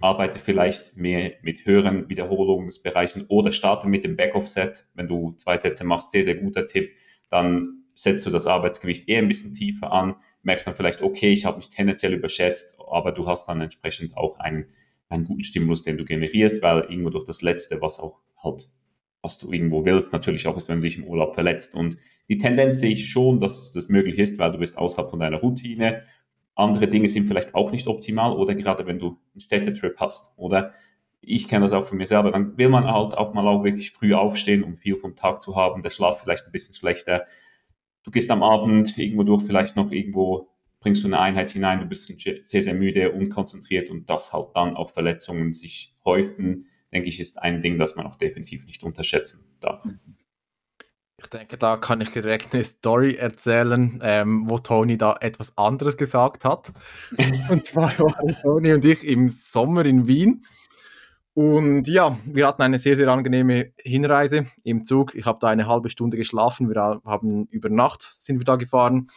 arbeite vielleicht mehr mit höheren Wiederholungsbereichen oder starte mit dem Back-Off-Set. Wenn du zwei Sätze machst, sehr, sehr guter Tipp, dann setzt du das Arbeitsgewicht eher ein bisschen tiefer an, merkst dann vielleicht, okay, ich habe mich tendenziell überschätzt, aber du hast dann entsprechend auch einen einen guten Stimulus, den du generierst, weil irgendwo durch das Letzte, was auch halt, was du irgendwo willst, natürlich auch ist, wenn du dich im Urlaub verletzt. Und die Tendenz sehe ich schon, dass das möglich ist, weil du bist außerhalb von deiner Routine. Andere Dinge sind vielleicht auch nicht optimal oder gerade wenn du einen Städtetrip hast oder ich kenne das auch von mir selber, dann will man halt auch mal auch wirklich früh aufstehen, um viel vom Tag zu haben, der Schlaf vielleicht ein bisschen schlechter. Du gehst am Abend irgendwo durch vielleicht noch irgendwo bringst du eine Einheit hinein, du bist sehr, sehr müde, unkonzentriert und dass halt dann auch Verletzungen sich häufen, denke ich, ist ein Ding, das man auch definitiv nicht unterschätzen darf. Ich denke, da kann ich direkt eine Story erzählen, ähm, wo Toni da etwas anderes gesagt hat. und zwar waren Toni und ich im Sommer in Wien. Und ja, wir hatten eine sehr, sehr angenehme Hinreise im Zug. Ich habe da eine halbe Stunde geschlafen. Wir haben über Nacht sind wir da gefahren.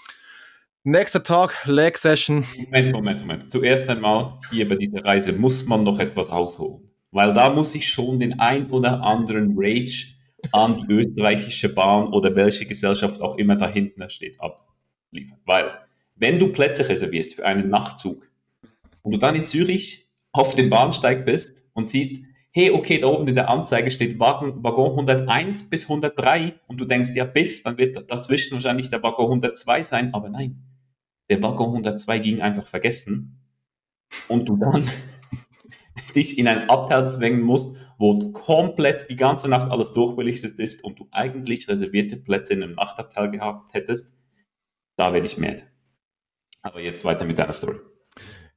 Nächster Tag, Leg Session. Moment, Moment, Moment. Zuerst einmal, hier bei dieser Reise muss man noch etwas ausholen. Weil da muss ich schon den ein oder anderen Rage an die österreichische Bahn oder welche Gesellschaft auch immer da hinten steht abliefern. Weil, wenn du Plätze reservierst für einen Nachtzug und du dann in Zürich auf dem Bahnsteig bist und siehst, hey, okay, da oben in der Anzeige steht Waggon 101 bis 103 und du denkst, ja, bis, dann wird dazwischen wahrscheinlich der Waggon 102 sein, aber nein, der Waggon 102 ging einfach vergessen und du dann dich in ein Abteil zwängen musst, wo komplett die ganze Nacht alles durchbelichtet ist und du eigentlich reservierte Plätze in einem Nachtabteil gehabt hättest, da werde ich mad. Aber jetzt weiter mit deiner Story.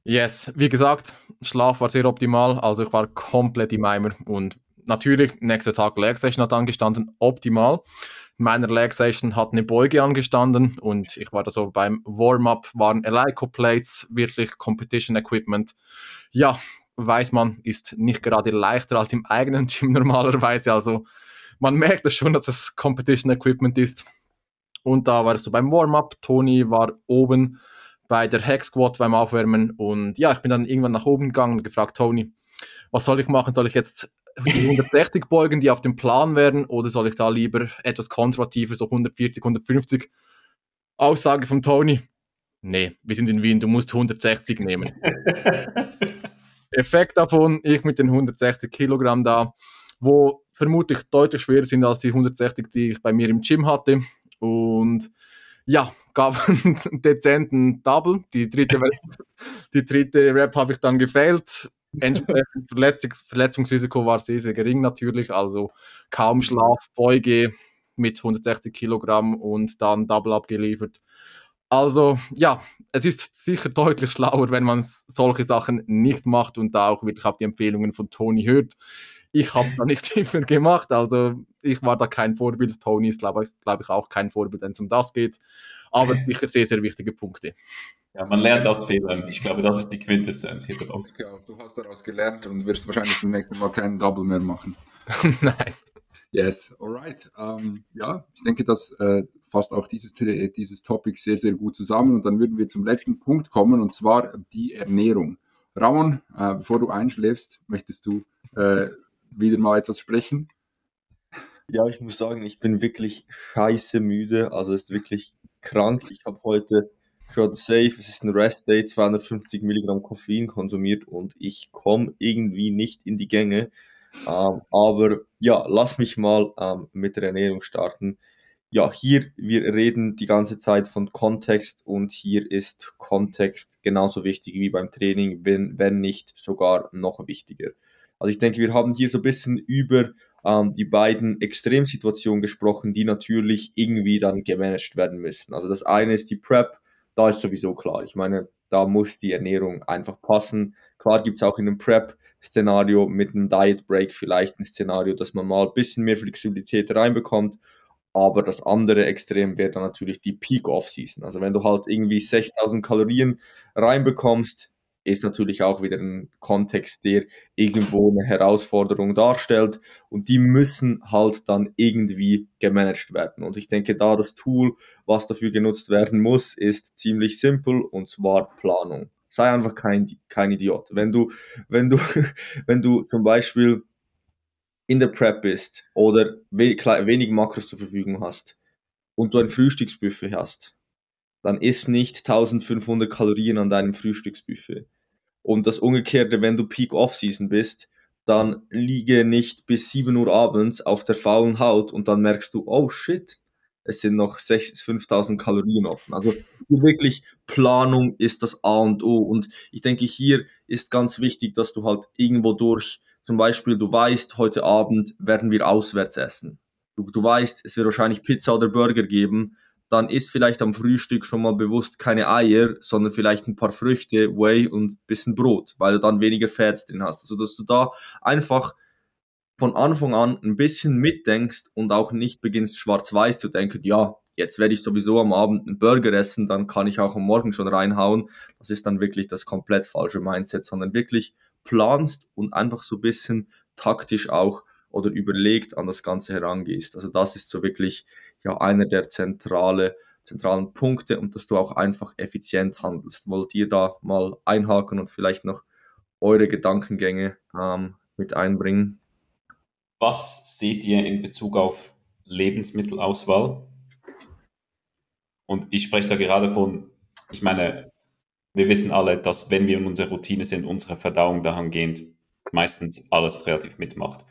Yes, wie gesagt, Schlaf war sehr optimal, also ich war komplett im Eimer und natürlich, nächster Tag Leg Session hat angestanden, optimal. In meiner Leg Session hat eine Beuge angestanden und ich war da so beim Warm-up, waren Eleiko Plates, wirklich Competition Equipment. Ja, weiß man, ist nicht gerade leichter als im eigenen Gym normalerweise, also man merkt es schon, dass es Competition Equipment ist. Und da war ich so beim Warm-up, Toni war oben bei der Hack Squad beim Aufwärmen und ja, ich bin dann irgendwann nach oben gegangen und gefragt, Tony, was soll ich machen? Soll ich jetzt die 160 beugen, die auf dem Plan wären, oder soll ich da lieber etwas konservativer, so 140, 150? Aussage von Tony, nee, wir sind in Wien, du musst 160 nehmen. Effekt davon, ich mit den 160 Kilogramm da, wo vermutlich deutlich schwerer sind als die 160, die ich bei mir im Gym hatte. Und ja, gab einen dezenten Double. Die dritte, die dritte Rap habe ich dann gefailt. Entsprechend Verletzungs Verletzungsrisiko war sehr, sehr gering natürlich. Also kaum Schlaf, Beuge mit 160 Kilogramm und dann Double abgeliefert. Also ja, es ist sicher deutlich schlauer, wenn man solche Sachen nicht macht und da auch wirklich auf die Empfehlungen von Tony hört. Ich habe da nicht tiefer gemacht, also ich war da kein Vorbild. Tony ist, glaube ich, glaub ich, auch kein Vorbild, wenn es um das geht. Aber sicher sehr, sehr wichtige Punkte. Ja, man lernt aus Fehlern. Ich glaube, das ist die Quintessenz hier daraus. Ja, du hast daraus gelernt und wirst wahrscheinlich das nächste Mal keinen Double mehr machen. Nein. Yes, alright. Um, ja, ich denke, das äh, fasst auch dieses, dieses Topic sehr, sehr gut zusammen. Und dann würden wir zum letzten Punkt kommen, und zwar die Ernährung. Ramon, äh, bevor du einschläfst, möchtest du äh, wieder mal etwas sprechen? Ja, ich muss sagen, ich bin wirklich scheiße müde. Also es ist wirklich krank. Ich habe heute schon safe, es ist ein Rest Day, 250 Milligramm Koffein konsumiert und ich komme irgendwie nicht in die Gänge. Ähm, aber ja, lass mich mal ähm, mit der Ernährung starten. Ja, hier, wir reden die ganze Zeit von Kontext und hier ist Kontext genauso wichtig wie beim Training, wenn, wenn nicht sogar noch wichtiger. Also ich denke, wir haben hier so ein bisschen über ähm, die beiden Extremsituationen gesprochen, die natürlich irgendwie dann gemanagt werden müssen. Also das eine ist die Prep, da ist sowieso klar. Ich meine, da muss die Ernährung einfach passen. Klar gibt es auch in einem Prep-Szenario mit einem Diet Break vielleicht ein Szenario, dass man mal ein bisschen mehr Flexibilität reinbekommt. Aber das andere Extrem wäre dann natürlich die Peak Off-Season. Also wenn du halt irgendwie 6000 Kalorien reinbekommst, ist natürlich auch wieder ein Kontext, der irgendwo eine Herausforderung darstellt und die müssen halt dann irgendwie gemanagt werden. Und ich denke, da das Tool, was dafür genutzt werden muss, ist ziemlich simpel und zwar Planung. Sei einfach kein, kein Idiot. Wenn du, wenn du, wenn du zum Beispiel in der Prep bist oder wenig Makros zur Verfügung hast und du ein Frühstücksbuffet hast, dann isst nicht 1500 Kalorien an deinem Frühstücksbuffet. Und das Umgekehrte, wenn du Peak Off-Season bist, dann liege nicht bis 7 Uhr abends auf der faulen Haut und dann merkst du, oh shit, es sind noch 6, 5000 Kalorien offen. Also wirklich Planung ist das A und O. Und ich denke, hier ist ganz wichtig, dass du halt irgendwo durch, zum Beispiel, du weißt, heute Abend werden wir auswärts essen. Du, du weißt, es wird wahrscheinlich Pizza oder Burger geben dann isst vielleicht am Frühstück schon mal bewusst keine Eier, sondern vielleicht ein paar Früchte, Whey und ein bisschen Brot, weil du dann weniger Fats drin hast. Also dass du da einfach von Anfang an ein bisschen mitdenkst und auch nicht beginnst schwarz-weiß zu denken, ja, jetzt werde ich sowieso am Abend einen Burger essen, dann kann ich auch am Morgen schon reinhauen. Das ist dann wirklich das komplett falsche Mindset, sondern wirklich planst und einfach so ein bisschen taktisch auch oder überlegt an das Ganze herangehst. Also das ist so wirklich ja einer der zentrale, zentralen Punkte und dass du auch einfach effizient handelst. Wollt ihr da mal einhaken und vielleicht noch eure Gedankengänge ähm, mit einbringen? Was seht ihr in Bezug auf Lebensmittelauswahl? Und ich spreche da gerade von, ich meine, wir wissen alle, dass wenn wir in unserer Routine sind, unsere Verdauung dahingehend meistens alles relativ mitmacht.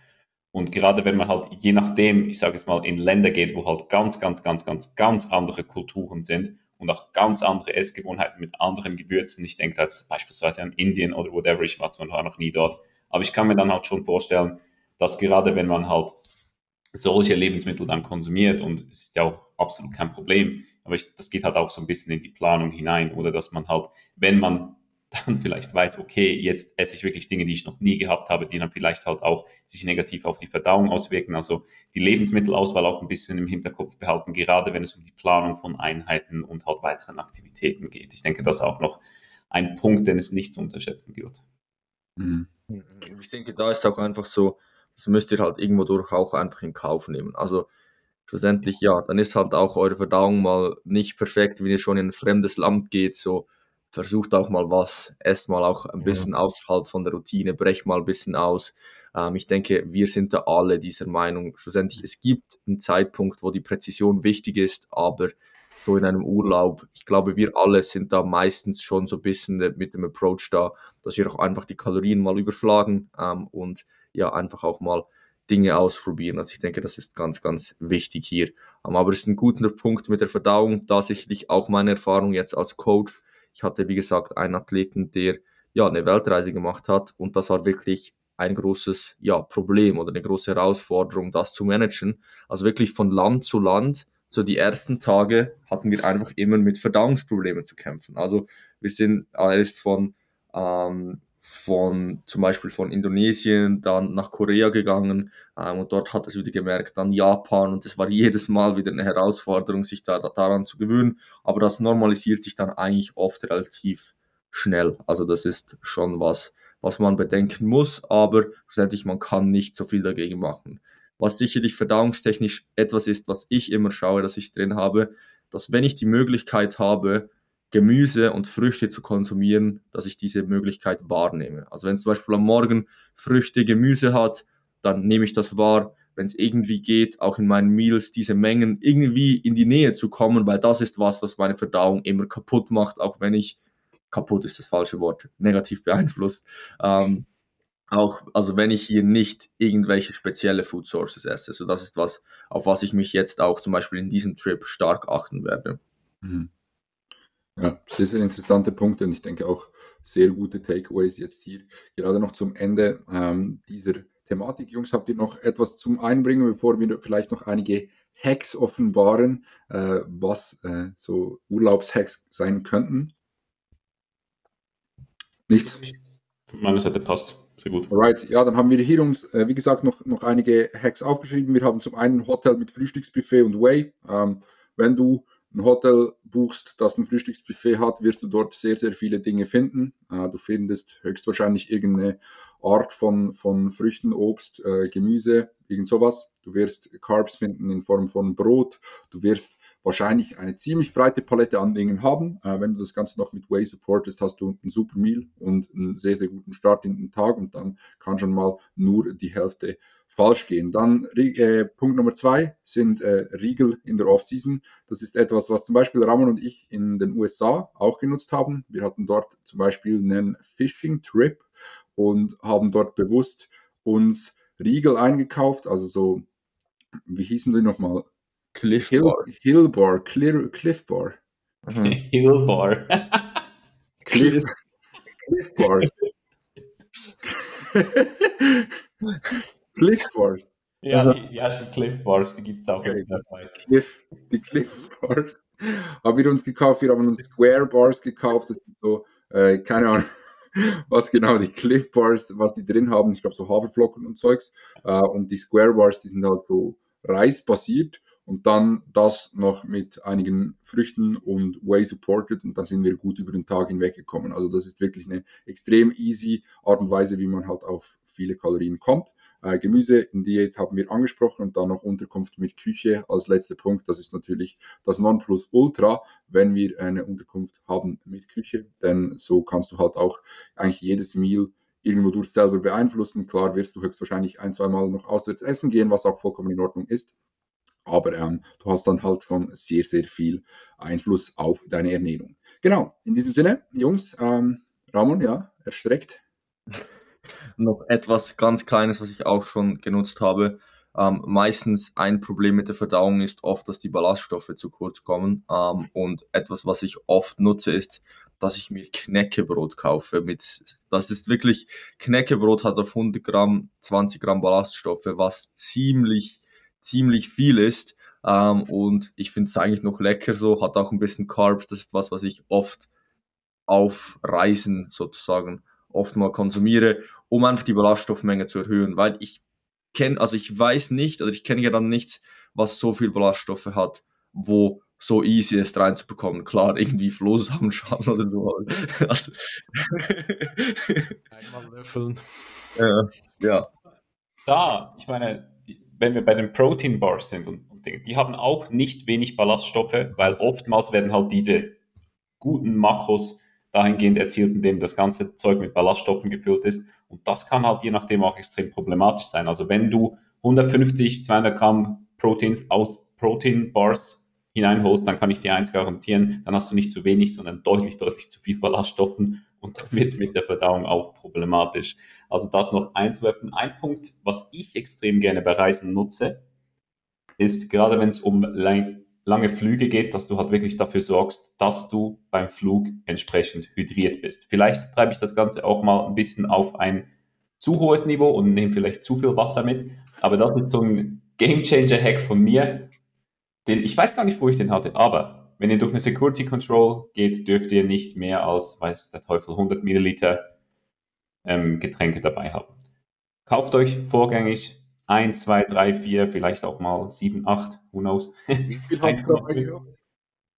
Und gerade wenn man halt je nachdem, ich sage jetzt mal, in Länder geht, wo halt ganz, ganz, ganz, ganz, ganz andere Kulturen sind und auch ganz andere Essgewohnheiten mit anderen Gewürzen. Ich denke da jetzt beispielsweise an Indien oder whatever, ich war zwar noch nie dort, aber ich kann mir dann halt schon vorstellen, dass gerade wenn man halt solche Lebensmittel dann konsumiert und es ist ja auch absolut kein Problem, aber ich, das geht halt auch so ein bisschen in die Planung hinein oder dass man halt, wenn man dann vielleicht weiß, okay, jetzt esse ich wirklich Dinge, die ich noch nie gehabt habe, die dann vielleicht halt auch sich negativ auf die Verdauung auswirken. Also die Lebensmittelauswahl auch ein bisschen im Hinterkopf behalten, gerade wenn es um die Planung von Einheiten und halt weiteren Aktivitäten geht. Ich denke, das ist auch noch ein Punkt, den es nicht zu unterschätzen gilt. Mhm. Ich denke, da ist auch einfach so, das müsst ihr halt irgendwo durch auch einfach in Kauf nehmen. Also schlussendlich, ja, dann ist halt auch eure Verdauung mal nicht perfekt, wenn ihr schon in ein fremdes Land geht, so versucht auch mal was, esst mal auch ein bisschen ja. außerhalb von der Routine, brecht mal ein bisschen aus. Ähm, ich denke, wir sind da alle dieser Meinung. Schlussendlich, es gibt einen Zeitpunkt, wo die Präzision wichtig ist, aber so in einem Urlaub, ich glaube, wir alle sind da meistens schon so ein bisschen mit dem Approach da, dass wir auch einfach die Kalorien mal überschlagen ähm, und ja, einfach auch mal Dinge ausprobieren. Also ich denke, das ist ganz, ganz wichtig hier. Ähm, aber es ist ein guter Punkt mit der Verdauung, da sicherlich auch meine Erfahrung jetzt als Coach ich hatte, wie gesagt, einen Athleten, der ja eine Weltreise gemacht hat und das war wirklich ein großes ja, Problem oder eine große Herausforderung, das zu managen. Also wirklich von Land zu Land. So die ersten Tage hatten wir einfach immer mit Verdauungsproblemen zu kämpfen. Also wir sind, er ist von ähm, von zum Beispiel von Indonesien, dann nach Korea gegangen ähm, und dort hat es wieder gemerkt, dann Japan und es war jedes Mal wieder eine Herausforderung, sich da, daran zu gewöhnen, aber das normalisiert sich dann eigentlich oft relativ schnell. Also das ist schon was, was man bedenken muss, aber schlussendlich man kann nicht so viel dagegen machen. Was sicherlich verdauungstechnisch etwas ist, was ich immer schaue, dass ich drin habe, dass wenn ich die Möglichkeit habe, Gemüse und Früchte zu konsumieren, dass ich diese Möglichkeit wahrnehme. Also wenn es zum Beispiel am Morgen Früchte, Gemüse hat, dann nehme ich das wahr. Wenn es irgendwie geht, auch in meinen Meals diese Mengen irgendwie in die Nähe zu kommen, weil das ist was, was meine Verdauung immer kaputt macht, auch wenn ich kaputt ist das falsche Wort, negativ beeinflusst. Ähm, auch, also wenn ich hier nicht irgendwelche spezielle Food Sources esse. Also das ist was, auf was ich mich jetzt auch zum Beispiel in diesem Trip stark achten werde. Mhm. Ja, sehr, sehr interessante Punkte und ich denke auch sehr gute Takeaways jetzt hier. Gerade noch zum Ende ähm, dieser Thematik. Jungs, habt ihr noch etwas zum Einbringen, bevor wir vielleicht noch einige Hacks offenbaren, äh, was äh, so Urlaubshacks sein könnten? Nichts? Von meiner Seite passt. Sehr gut. Alright, ja, dann haben wir hier uns, äh, wie gesagt, noch, noch einige Hacks aufgeschrieben. Wir haben zum einen Hotel mit Frühstücksbuffet und Way. Ähm, wenn du ein Hotel buchst, das ein Frühstücksbuffet hat, wirst du dort sehr, sehr viele Dinge finden. Äh, du findest höchstwahrscheinlich irgendeine Art von, von Früchten, Obst, äh, Gemüse, irgend sowas. Du wirst Carbs finden in Form von Brot. Du wirst wahrscheinlich eine ziemlich breite Palette an Dingen haben. Äh, wenn du das Ganze noch mit Way supportest, hast du ein super Meal und einen sehr, sehr guten Start in den Tag und dann kann schon mal nur die Hälfte falsch gehen. Dann äh, Punkt Nummer zwei sind äh, Riegel in der Offseason. Das ist etwas, was zum Beispiel Ramon und ich in den USA auch genutzt haben. Wir hatten dort zum Beispiel einen Fishing Trip und haben dort bewusst uns Riegel eingekauft, also so, wie hießen die nochmal? Cliff Hill, Bar. Hill Bar, Clear, Cliff Bar. Mhm. Hill Bar. Cliff, Cliff Bar. Cliff Bars. Ja, also, die, die ersten Cliff Bars, die gibt es auch okay. in der Schweiz. Cliff, die Cliff Bars haben wir uns gekauft. Wir haben uns Square Bars gekauft. Das sind so, äh, keine Ahnung, was genau die Cliff Bars, was die drin haben. Ich glaube, so Haferflocken und Zeugs. Äh, und die Square Bars, die sind halt so reisbasiert. Und dann das noch mit einigen Früchten und Whey supported und dann sind wir gut über den Tag hinweg gekommen. Also das ist wirklich eine extrem easy Art und Weise, wie man halt auf viele Kalorien kommt. Äh, Gemüse in Diät haben wir angesprochen und dann noch Unterkunft mit Küche als letzter Punkt. Das ist natürlich das Nonplusultra, wenn wir eine Unterkunft haben mit Küche, denn so kannst du halt auch eigentlich jedes Meal irgendwo durch selber beeinflussen. Klar wirst du höchstwahrscheinlich ein, zwei Mal noch auswärts essen gehen, was auch vollkommen in Ordnung ist. Aber ähm, du hast dann halt schon sehr, sehr viel Einfluss auf deine Ernährung. Genau, in diesem Sinne, Jungs, ähm, Ramon, ja, erstreckt. noch etwas ganz Kleines, was ich auch schon genutzt habe. Ähm, meistens ein Problem mit der Verdauung ist oft, dass die Ballaststoffe zu kurz kommen. Ähm, und etwas, was ich oft nutze, ist, dass ich mir Knäckebrot kaufe. Mit, das ist wirklich, Knäckebrot hat auf 100 Gramm 20 Gramm Ballaststoffe, was ziemlich, ziemlich viel ist. Ähm, und ich finde es eigentlich noch lecker so, hat auch ein bisschen Carbs. Das ist was, was ich oft auf Reisen sozusagen oft mal konsumiere, um einfach die Ballaststoffmenge zu erhöhen, weil ich kenne, also ich weiß nicht, oder ich kenne ja dann nichts, was so viel Ballaststoffe hat, wo so easy ist reinzubekommen. Klar, irgendwie Flohsamenschalen oder so. Also, Einmal löffeln. äh, ja. Da, ich meine, wenn wir bei den Protein Bars sind und, und Dinge, die haben auch nicht wenig Ballaststoffe, weil oftmals werden halt diese guten Makros dahingehend erzielt, indem das ganze Zeug mit Ballaststoffen gefüllt ist. Und das kann halt je nachdem auch extrem problematisch sein. Also wenn du 150, 200 Gramm Proteins aus Protein Bars hineinholst, dann kann ich dir eins garantieren, dann hast du nicht zu wenig, sondern deutlich, deutlich zu viel Ballaststoffen und dann wird es mit der Verdauung auch problematisch. Also das noch einzuwerfen. Ein Punkt, was ich extrem gerne bei Reisen nutze, ist gerade wenn es um lange Flüge geht, dass du halt wirklich dafür sorgst, dass du beim Flug entsprechend hydriert bist. Vielleicht treibe ich das Ganze auch mal ein bisschen auf ein zu hohes Niveau und nehme vielleicht zu viel Wasser mit, aber das ist so ein Game Changer Hack von mir, den, ich weiß gar nicht, wo ich den hatte, aber wenn ihr durch eine Security Control geht, dürft ihr nicht mehr als, weiß der Teufel, 100 Milliliter ähm, Getränke dabei haben. Kauft euch vorgängig 1, 2, 3, 4, vielleicht auch mal 7, 8, who knows.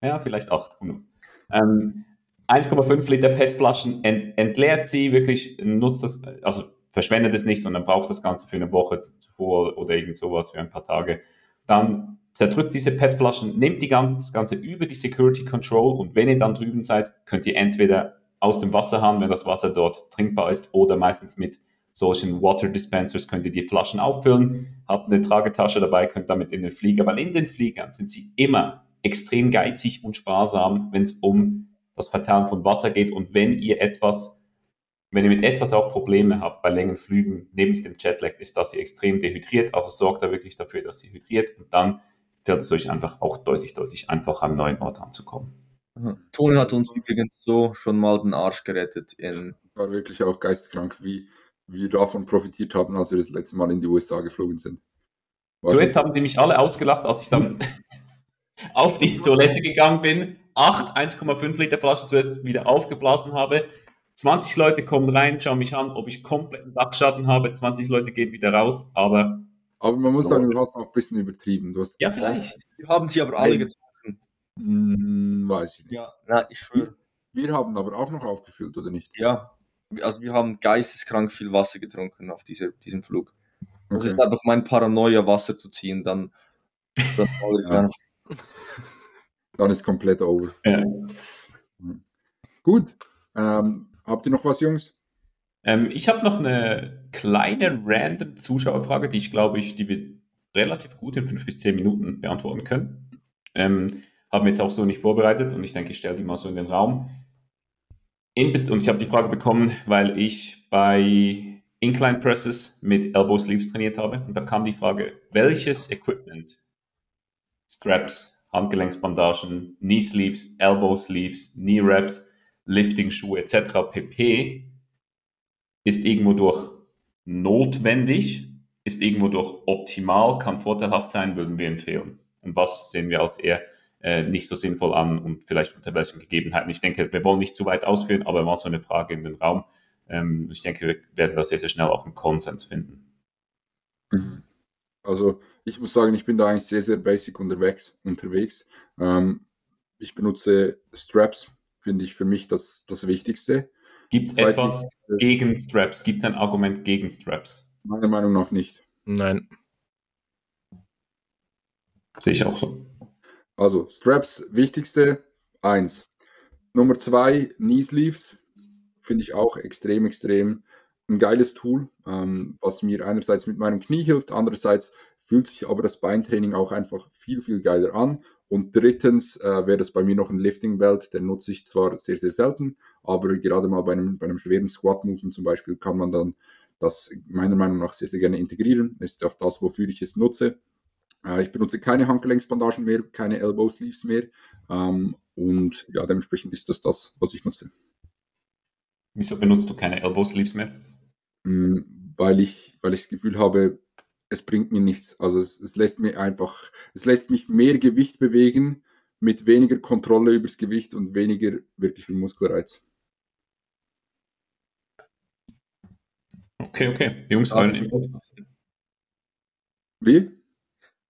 ja, vielleicht 8, who knows. Ähm, 1,5 Liter PET-Flaschen, ent, entleert sie wirklich, nutzt das, also verschwendet es nicht, sondern braucht das Ganze für eine Woche zuvor oder irgend sowas für ein paar Tage. Dann zerdrückt diese PET-Flaschen, nehmt die ganz, das Ganze über die Security Control und wenn ihr dann drüben seid, könnt ihr entweder aus dem Wasserhahn, wenn das Wasser dort trinkbar ist, oder meistens mit solchen Water Dispensers könnt ihr die Flaschen auffüllen, habt eine Tragetasche dabei, könnt damit in den Flieger, weil in den Fliegern sind sie immer extrem geizig und sparsam, wenn es um das Verteilen von Wasser geht und wenn ihr etwas, wenn ihr mit etwas auch Probleme habt bei längeren Flügen, neben dem Jetlag, ist, dass ihr extrem dehydriert, also sorgt da wirklich dafür, dass ihr hydriert und dann fällt es euch einfach auch deutlich, deutlich einfacher, am neuen Ort anzukommen. Toni hat uns übrigens so schon mal den Arsch gerettet. In war wirklich auch geisteskrank, wie wir davon profitiert haben, als wir das letzte Mal in die USA geflogen sind. War Zuerst haben sie mich alle ausgelacht, als ich dann auf die Toilette gegangen bin, acht 1,5 Liter Flaschen zuerst wieder aufgeblasen habe. 20 Leute kommen rein, schauen mich an, ob ich kompletten Dachschatten habe. 20 Leute gehen wieder raus, aber aber man muss sagen, du hast auch ein bisschen übertrieben. Du hast ja, vielleicht. Wir haben sie aber alle getrunken. Hm, weiß ich nicht. Ja, na, ich schwöre. Wir haben aber auch noch aufgefüllt, oder nicht? Ja, also wir haben geisteskrank viel Wasser getrunken auf dieser, diesem Flug. Das okay. ist einfach mein Paranoia, Wasser zu ziehen, dann, dann, ja. dann ist komplett over. Ja. Gut. Ähm, habt ihr noch was, Jungs? Ähm, ich habe noch eine kleine random Zuschauerfrage, die ich glaube ich, die wir relativ gut in fünf bis zehn Minuten beantworten können. Ähm, haben wir jetzt auch so nicht vorbereitet und ich denke, ich stelle die mal so in den Raum. In, und ich habe die Frage bekommen, weil ich bei Incline Presses mit Elbow Sleeves trainiert habe. Und da kam die Frage, welches Equipment, Straps, Handgelenksbandagen, Knee Sleeves, Elbow Sleeves, Knee Wraps, Lifting-Schuhe etc. pp ist irgendwo durch notwendig, ist irgendwo durch optimal, kann vorteilhaft sein, würden wir empfehlen. Und was sehen wir als eher äh, nicht so sinnvoll an und vielleicht unter welchen Gegebenheiten. Ich denke, wir wollen nicht zu weit ausführen, aber mal so eine Frage in den Raum. Ähm, ich denke, wir werden da sehr, sehr schnell auch einen Konsens finden. Mhm. Also ich muss sagen, ich bin da eigentlich sehr, sehr basic unterwegs. unterwegs. Ähm, ich benutze Straps, finde ich für mich das, das Wichtigste. Gibt es etwas gegen Straps? Gibt es ein Argument gegen Straps? Meiner Meinung nach nicht. Nein. Sehe ich auch so. Also, Straps, wichtigste, eins. Nummer zwei, Knee Sleeves, finde ich auch extrem, extrem ein geiles Tool, ähm, was mir einerseits mit meinem Knie hilft, andererseits fühlt sich aber das Beintraining auch einfach viel, viel geiler an. Und drittens äh, wäre das bei mir noch ein Lifting Belt, den nutze ich zwar sehr, sehr selten, aber gerade mal bei einem, bei einem schweren Squat-Movement zum Beispiel kann man dann das meiner Meinung nach sehr, sehr gerne integrieren. Ist auch das, wofür ich es nutze. Äh, ich benutze keine Handgelenksbandagen mehr, keine Elbow Sleeves mehr. Ähm, Und ja, dementsprechend ist das das, was ich nutze. Wieso benutzt du keine Elbow Sleeves mehr? Mm, weil ich, weil ich das Gefühl habe, es bringt mir nichts. Also es, es lässt mir einfach, es lässt mich mehr Gewicht bewegen mit weniger Kontrolle übers Gewicht und weniger wirklichen Muskelreiz. Okay, okay. Jungs, euren Input. Wie?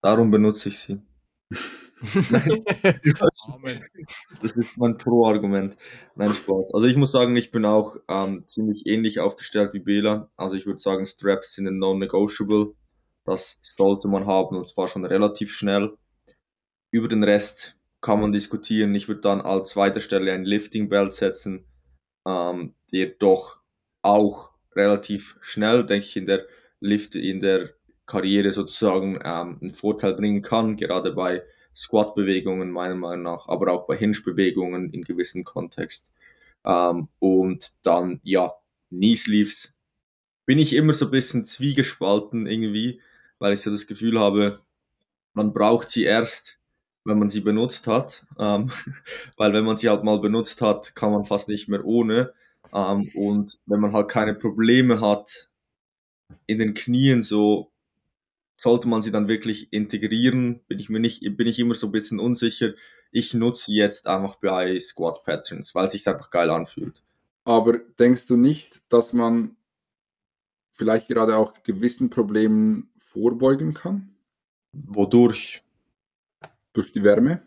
Darum benutze ich sie. das ist mein Pro-Argument. Nein, Spaß. Also ich muss sagen, ich bin auch ähm, ziemlich ähnlich aufgestellt wie Bela. Also ich würde sagen, Straps sind ein non-negotiable. Das sollte man haben und zwar schon relativ schnell. Über den Rest kann man diskutieren. Ich würde dann als zweiter Stelle ein Lifting Belt setzen, ähm, der doch auch relativ schnell, denke ich, in der Lift, in der Karriere sozusagen ähm, einen Vorteil bringen kann, gerade bei Squat-Bewegungen meiner Meinung nach, aber auch bei Hinge-Bewegungen in gewissen Kontext. Ähm, und dann, ja, Knee Sleeves bin ich immer so ein bisschen zwiegespalten irgendwie, weil ich so das Gefühl habe, man braucht sie erst, wenn man sie benutzt hat, ähm, weil wenn man sie halt mal benutzt hat, kann man fast nicht mehr ohne. Ähm, und wenn man halt keine Probleme hat in den Knien, so sollte man sie dann wirklich integrieren, bin ich mir nicht, bin ich immer so ein bisschen unsicher. Ich nutze jetzt einfach bei Squat Patterns, weil es sich einfach geil anfühlt. Aber denkst du nicht, dass man vielleicht gerade auch gewissen Problemen vorbeugen kann? Wodurch? Durch die Wärme?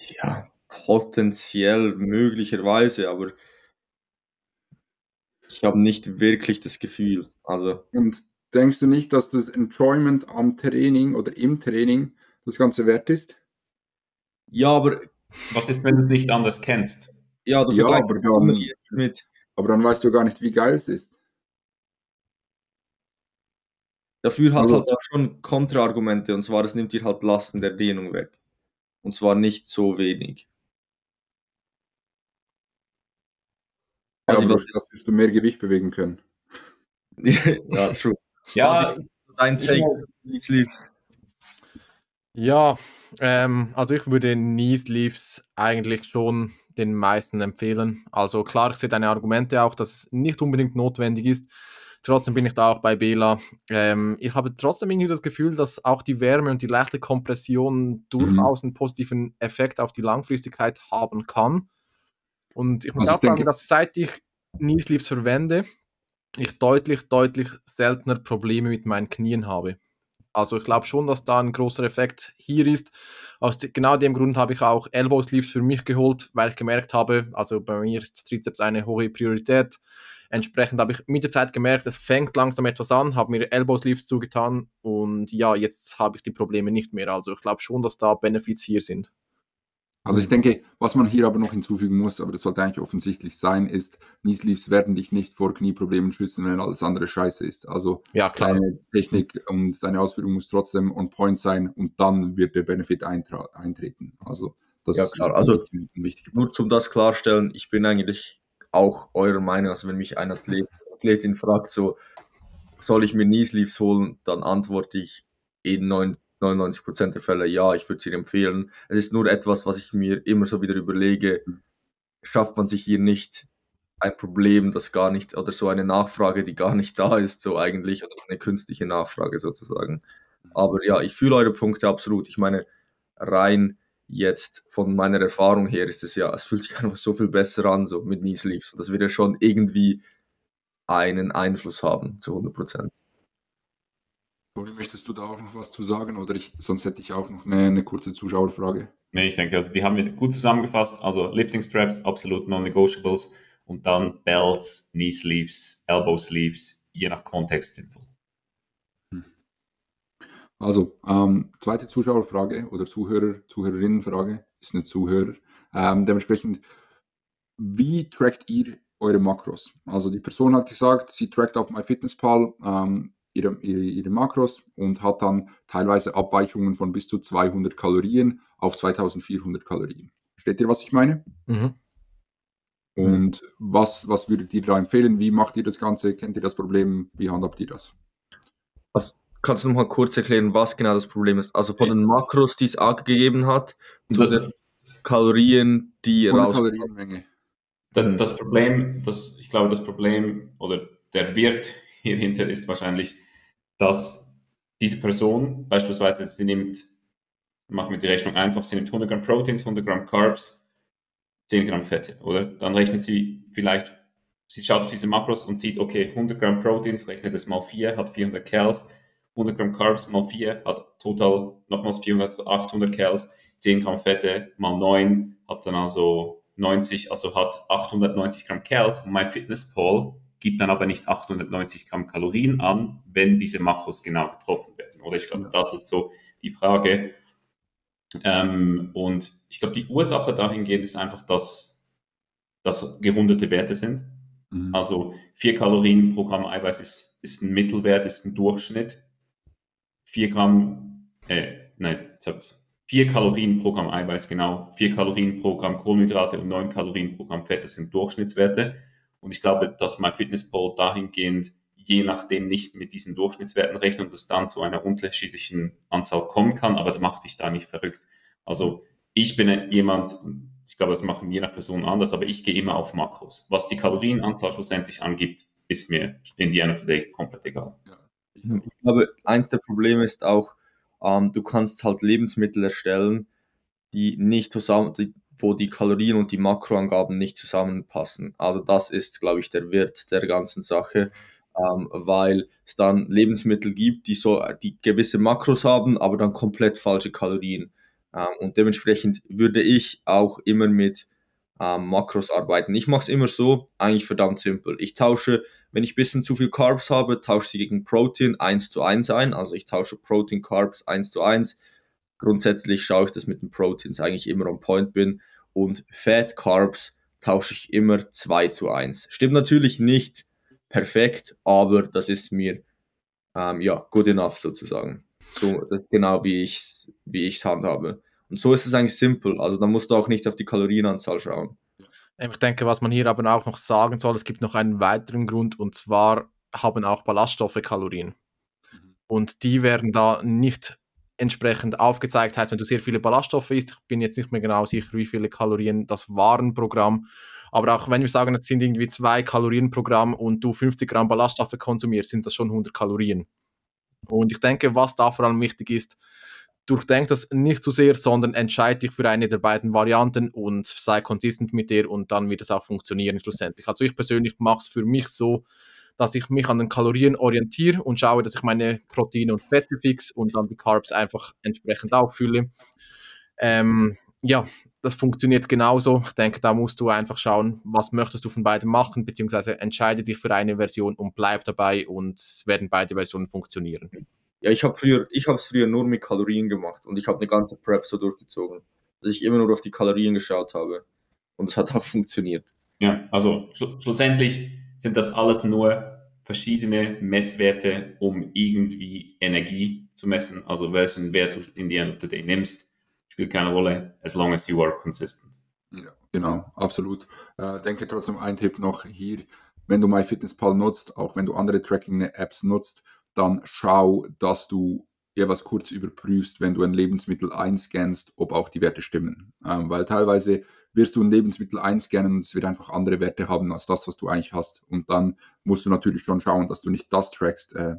Ja, potenziell möglicherweise, aber ich habe nicht wirklich das Gefühl. Also. Und denkst du nicht, dass das Enjoyment am Training oder im Training das Ganze wert ist? Ja, aber. Was ist, wenn du es nicht anders kennst? Ja, ja aber, dann, mit. aber dann weißt du gar nicht, wie geil es ist. Dafür hat es also, halt auch schon Kontraargumente, und zwar, es nimmt dir halt Lasten der Dehnung weg. Und zwar nicht so wenig. Ja, also, aber das wirst du mehr Gewicht bewegen können. ja, true. Ja, dein Take, Sleeves. Ja, ähm, also ich würde Knee Sleeves eigentlich schon den meisten empfehlen. Also klar, ich sehe deine Argumente auch, dass es nicht unbedingt notwendig ist. Trotzdem bin ich da auch bei Bela. Ähm, ich habe trotzdem irgendwie das Gefühl, dass auch die Wärme und die leichte Kompression durchaus mhm. einen positiven Effekt auf die Langfristigkeit haben kann. Und ich muss also auch sagen, dass seit ich Knee Sleeves verwende, ich deutlich, deutlich seltener Probleme mit meinen Knien habe. Also ich glaube schon, dass da ein großer Effekt hier ist. Aus genau dem Grund habe ich auch Elbow Sleeves für mich geholt, weil ich gemerkt habe, also bei mir ist Trizeps eine hohe Priorität. Entsprechend habe ich mit der Zeit gemerkt, es fängt langsam etwas an, habe mir Elbow Sleeves zugetan und ja, jetzt habe ich die Probleme nicht mehr. Also ich glaube schon, dass da Benefits hier sind. Also ich denke, was man hier aber noch hinzufügen muss, aber das sollte eigentlich offensichtlich sein, ist, Kniesleeves werden dich nicht vor Knieproblemen schützen, wenn alles andere scheiße ist. Also ja, klar. deine Technik und deine Ausführung muss trotzdem on point sein und dann wird der Benefit eintreten. Also das ja, klar. ist also, ein wichtiger Punkt. Nur zum das klarstellen, ich bin eigentlich auch eurer Meinung, also wenn mich ein Athlet, Athletin fragt, so soll ich mir Kniesleeves holen, dann antworte ich in neun 99% der Fälle ja, ich würde sie empfehlen. Es ist nur etwas, was ich mir immer so wieder überlege, schafft man sich hier nicht ein Problem, das gar nicht, oder so eine Nachfrage, die gar nicht da ist, so eigentlich, oder eine künstliche Nachfrage sozusagen. Aber ja, ich fühle eure Punkte absolut. Ich meine, rein jetzt von meiner Erfahrung her ist es ja, es fühlt sich einfach so viel besser an, so mit Knee Sleeves. Das wird ja schon irgendwie einen Einfluss haben, zu 100 Prozent. Toni, möchtest du da auch noch was zu sagen? Oder ich, sonst hätte ich auch noch eine, eine kurze Zuschauerfrage. Nee, ich denke, also die haben wir gut zusammengefasst. Also Lifting Straps, absolut non-negotiables. Und dann Belts, Knee Sleeves, Elbow Sleeves, je nach Kontext sinnvoll. Hm. Also, ähm, zweite Zuschauerfrage oder Zuhörer, Zuhörerinnenfrage, ist eine Zuhörer. Ähm, dementsprechend, wie trackt ihr eure Makros? Also die Person hat gesagt, sie trackt auf MyFitnessPal ähm, ihre, ihre, ihre Makros und hat dann teilweise Abweichungen von bis zu 200 Kalorien auf 2400 Kalorien. Versteht ihr, was ich meine? Mhm. Und was, was würdet ihr da empfehlen? Wie macht ihr das Ganze? Kennt ihr das Problem? Wie handhabt ihr das? kannst du noch mal kurz erklären, was genau das Problem ist? Also von den Makros, die es gegeben hat, zu den Kalorien, die Von der raus. Kalorienmenge. Da- Das Problem, das, ich glaube, das Problem oder der Wirt hierhinter ist wahrscheinlich, dass diese Person beispielsweise, sie nimmt, machen wir die Rechnung einfach, sie nimmt 100 Gramm Proteins, 100 Gramm Carbs, 10 Gramm Fette, oder? Dann rechnet sie vielleicht, sie schaut auf diese Makros und sieht, okay, 100 Gramm Proteins, rechnet es mal 4, hat 400 Cals, 100 Gramm Carbs mal 4 hat total nochmals 400, also 800 Cals, 10 Gramm Fette mal 9 hat dann also 90, also hat 890 Gramm Cals. Und MyFitnessPal gibt dann aber nicht 890 Gramm Kalorien an, wenn diese Makros genau getroffen werden. Oder ich glaube, das ist so die Frage. Ähm, und ich glaube, die Ursache dahingehend ist einfach, dass das gerundete Werte sind. Mhm. Also 4 Kalorien pro Gramm Eiweiß ist, ist ein Mittelwert, ist ein Durchschnitt. 4 Gramm, äh, nein, ich hab's. 4 Kalorien pro Gramm Eiweiß, genau. 4 Kalorien pro Gramm Kohlenhydrate und 9 Kalorien pro Gramm Fett, das sind Durchschnittswerte. Und ich glaube, dass MyFitnessPal dahingehend je nachdem nicht mit diesen Durchschnittswerten rechnet und es dann zu einer unterschiedlichen Anzahl kommen kann, aber da macht dich da nicht verrückt. Also ich bin jemand, ich glaube, das machen je nach Person anders, aber ich gehe immer auf Makros. Was die Kalorienanzahl schlussendlich angibt, ist mir in the end of the day komplett egal. Ich Ich glaube, eins der Probleme ist auch, ähm, du kannst halt Lebensmittel erstellen, die nicht zusammen, die, wo die Kalorien und die Makroangaben nicht zusammenpassen. Also das ist, glaube ich, der Wert der ganzen Sache, ähm, weil es dann Lebensmittel gibt, die so, die gewisse Makros haben, aber dann komplett falsche Kalorien. Ähm, und dementsprechend würde ich auch immer mit ähm, Makros arbeiten. Ich mache es immer so, eigentlich verdammt simpel. Ich tausche wenn ich ein bisschen zu viel Carbs habe, tausche sie gegen Protein 1 zu 1 ein. Also ich tausche Protein, Carbs 1 zu 1. Grundsätzlich schaue ich, dass mit den Proteins eigentlich immer on point bin. Und Fat, Carbs tausche ich immer 2 zu 1. Stimmt natürlich nicht perfekt, aber das ist mir ähm, ja good enough sozusagen. So, das ist genau wie ich es wie ich's handhabe. Und so ist es eigentlich simpel. Also da musst du auch nicht auf die Kalorienanzahl schauen. Ich denke, was man hier aber auch noch sagen soll, es gibt noch einen weiteren Grund und zwar haben auch Ballaststoffe Kalorien. Und die werden da nicht entsprechend aufgezeigt. Heißt, wenn du sehr viele Ballaststoffe isst, ich bin jetzt nicht mehr genau sicher, wie viele Kalorien das waren pro Gramm, aber auch wenn wir sagen, es sind irgendwie zwei Kalorien pro Gramm und du 50 Gramm Ballaststoffe konsumierst, sind das schon 100 Kalorien. Und ich denke, was da vor allem wichtig ist, durchdenk das nicht zu sehr, sondern entscheide dich für eine der beiden Varianten und sei konsistent mit dir und dann wird es auch funktionieren schlussendlich. Also ich persönlich mache es für mich so, dass ich mich an den Kalorien orientiere und schaue, dass ich meine Proteine und Fette fix und dann die Carbs einfach entsprechend auffülle. Ähm, ja, das funktioniert genauso. Ich denke, da musst du einfach schauen, was möchtest du von beiden machen, beziehungsweise entscheide dich für eine Version und bleib dabei und es werden beide Versionen funktionieren. Ja, ich habe früher, ich habe es früher nur mit Kalorien gemacht und ich habe eine ganze Prep so durchgezogen, dass ich immer nur auf die Kalorien geschaut habe und es hat auch funktioniert. Ja, also schlu schlussendlich sind das alles nur verschiedene Messwerte, um irgendwie Energie zu messen. Also welchen Wert du in the end of the day nimmst, spielt keine Rolle, as long as you are consistent. Ja, genau, absolut. Äh, denke trotzdem ein Tipp noch hier, wenn du MyFitnessPal nutzt, auch wenn du andere Tracking-Apps nutzt, dann schau, dass du jeweils kurz überprüfst, wenn du ein Lebensmittel einscannst, ob auch die Werte stimmen. Ähm, weil teilweise wirst du ein Lebensmittel einscannen und es wird einfach andere Werte haben als das, was du eigentlich hast. Und dann musst du natürlich schon schauen, dass du nicht das trackst, äh,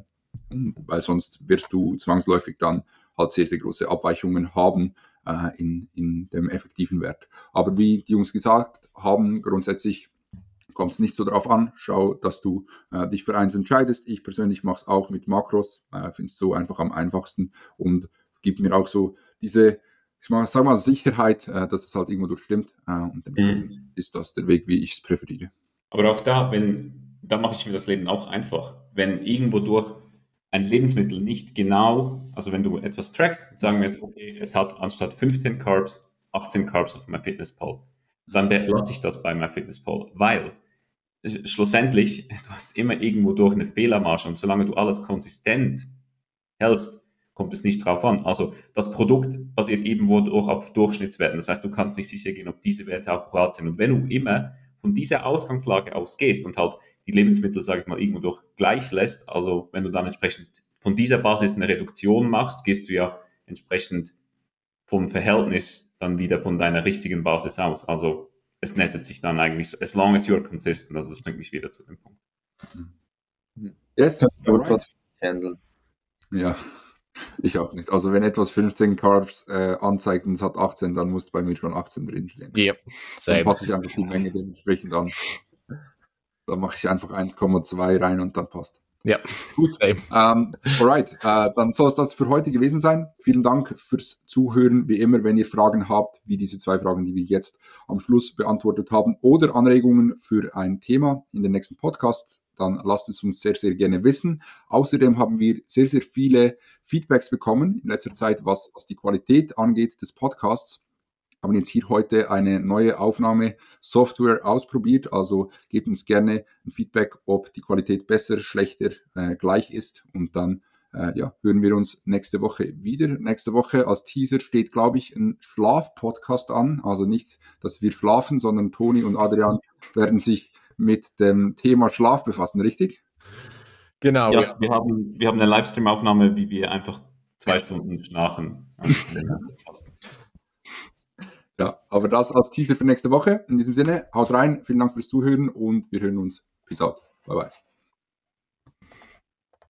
weil sonst wirst du zwangsläufig dann halt sehr, sehr große Abweichungen haben äh, in, in dem effektiven Wert. Aber wie die Jungs gesagt haben, grundsätzlich kommt es nicht so darauf an. Schau, dass du äh, dich für eins entscheidest. Ich persönlich mache es auch mit Makros. Äh, Finde es so einfach am einfachsten und gibt mir auch so diese, ich mal, sag mal, Sicherheit, äh, dass es halt irgendwo durchstimmt. Äh, und dann Mhm. ist das der Weg, wie ich es präferiere. Aber auch da, wenn, da mache ich mir das Leben auch einfach. Wenn irgendwo durch ein Lebensmittel nicht genau, also wenn du etwas trackst, sagen wir jetzt, okay, es hat anstatt 15 Carbs 18 Carbs auf MyFitnessPal, dann lasse ich das bei MyFitnessPal, weil äh, schlussendlich, du hast immer irgendwo durch eine Fehlermarge und solange du alles konsistent hältst, kommt es nicht drauf an. Also das Produkt basiert irgendwo durch auf Durchschnittswerten. Das heißt, du kannst nicht sicher gehen, ob diese Werte akkurat sind. Und wenn du immer von dieser Ausgangslage ausgehst und halt die Lebensmittel, sage ich mal, irgendwo durch gleich lässt, also wenn du dann entsprechend von dieser Basis eine Reduktion machst, gehst du ja entsprechend vom Verhältnis dann wieder von deiner richtigen Basis aus. Also es nettet sich dann eigentlich, as long as you're consistent. Also das bringt mich wieder zu dem Punkt. Yes, right. Ja, ich auch nicht. Also wenn etwas 15 Carbs äh, anzeigt und es hat 18, dann muss bei mir schon 18 drinstehen. Ja, Dann passe ich einfach die Menge dementsprechend an. Dann mache ich einfach 1,2 rein und dann passt. Ja, gut. Ähm, alright, äh, dann soll es das für heute gewesen sein. Vielen Dank fürs Zuhören. Wie immer, wenn ihr Fragen habt, wie diese zwei Fragen, die wir jetzt am Schluss beantwortet haben, oder Anregungen für ein Thema in den nächsten Podcast, dann lasst es uns sehr, sehr gerne wissen. Außerdem haben wir sehr, sehr viele Feedbacks bekommen in letzter Zeit, was, was die Qualität angeht des Podcasts haben jetzt hier heute eine neue Aufnahmesoftware ausprobiert. Also gebt uns gerne ein Feedback, ob die Qualität besser, schlechter, äh, gleich ist. Und dann äh, ja, hören wir uns nächste Woche wieder. Nächste Woche als Teaser steht, glaube ich, ein Schlaf-Podcast an. Also nicht, dass wir schlafen, sondern Toni und Adrian werden sich mit dem Thema Schlaf befassen, richtig? Genau. Ja, wir haben, wir haben eine Livestream-Aufnahme, wie wir einfach zwei Stunden schnarchen. Ja, aber das als Teaser für nächste Woche. In diesem Sinne, haut rein, vielen Dank fürs Zuhören und wir hören uns. Peace out. Bye bye.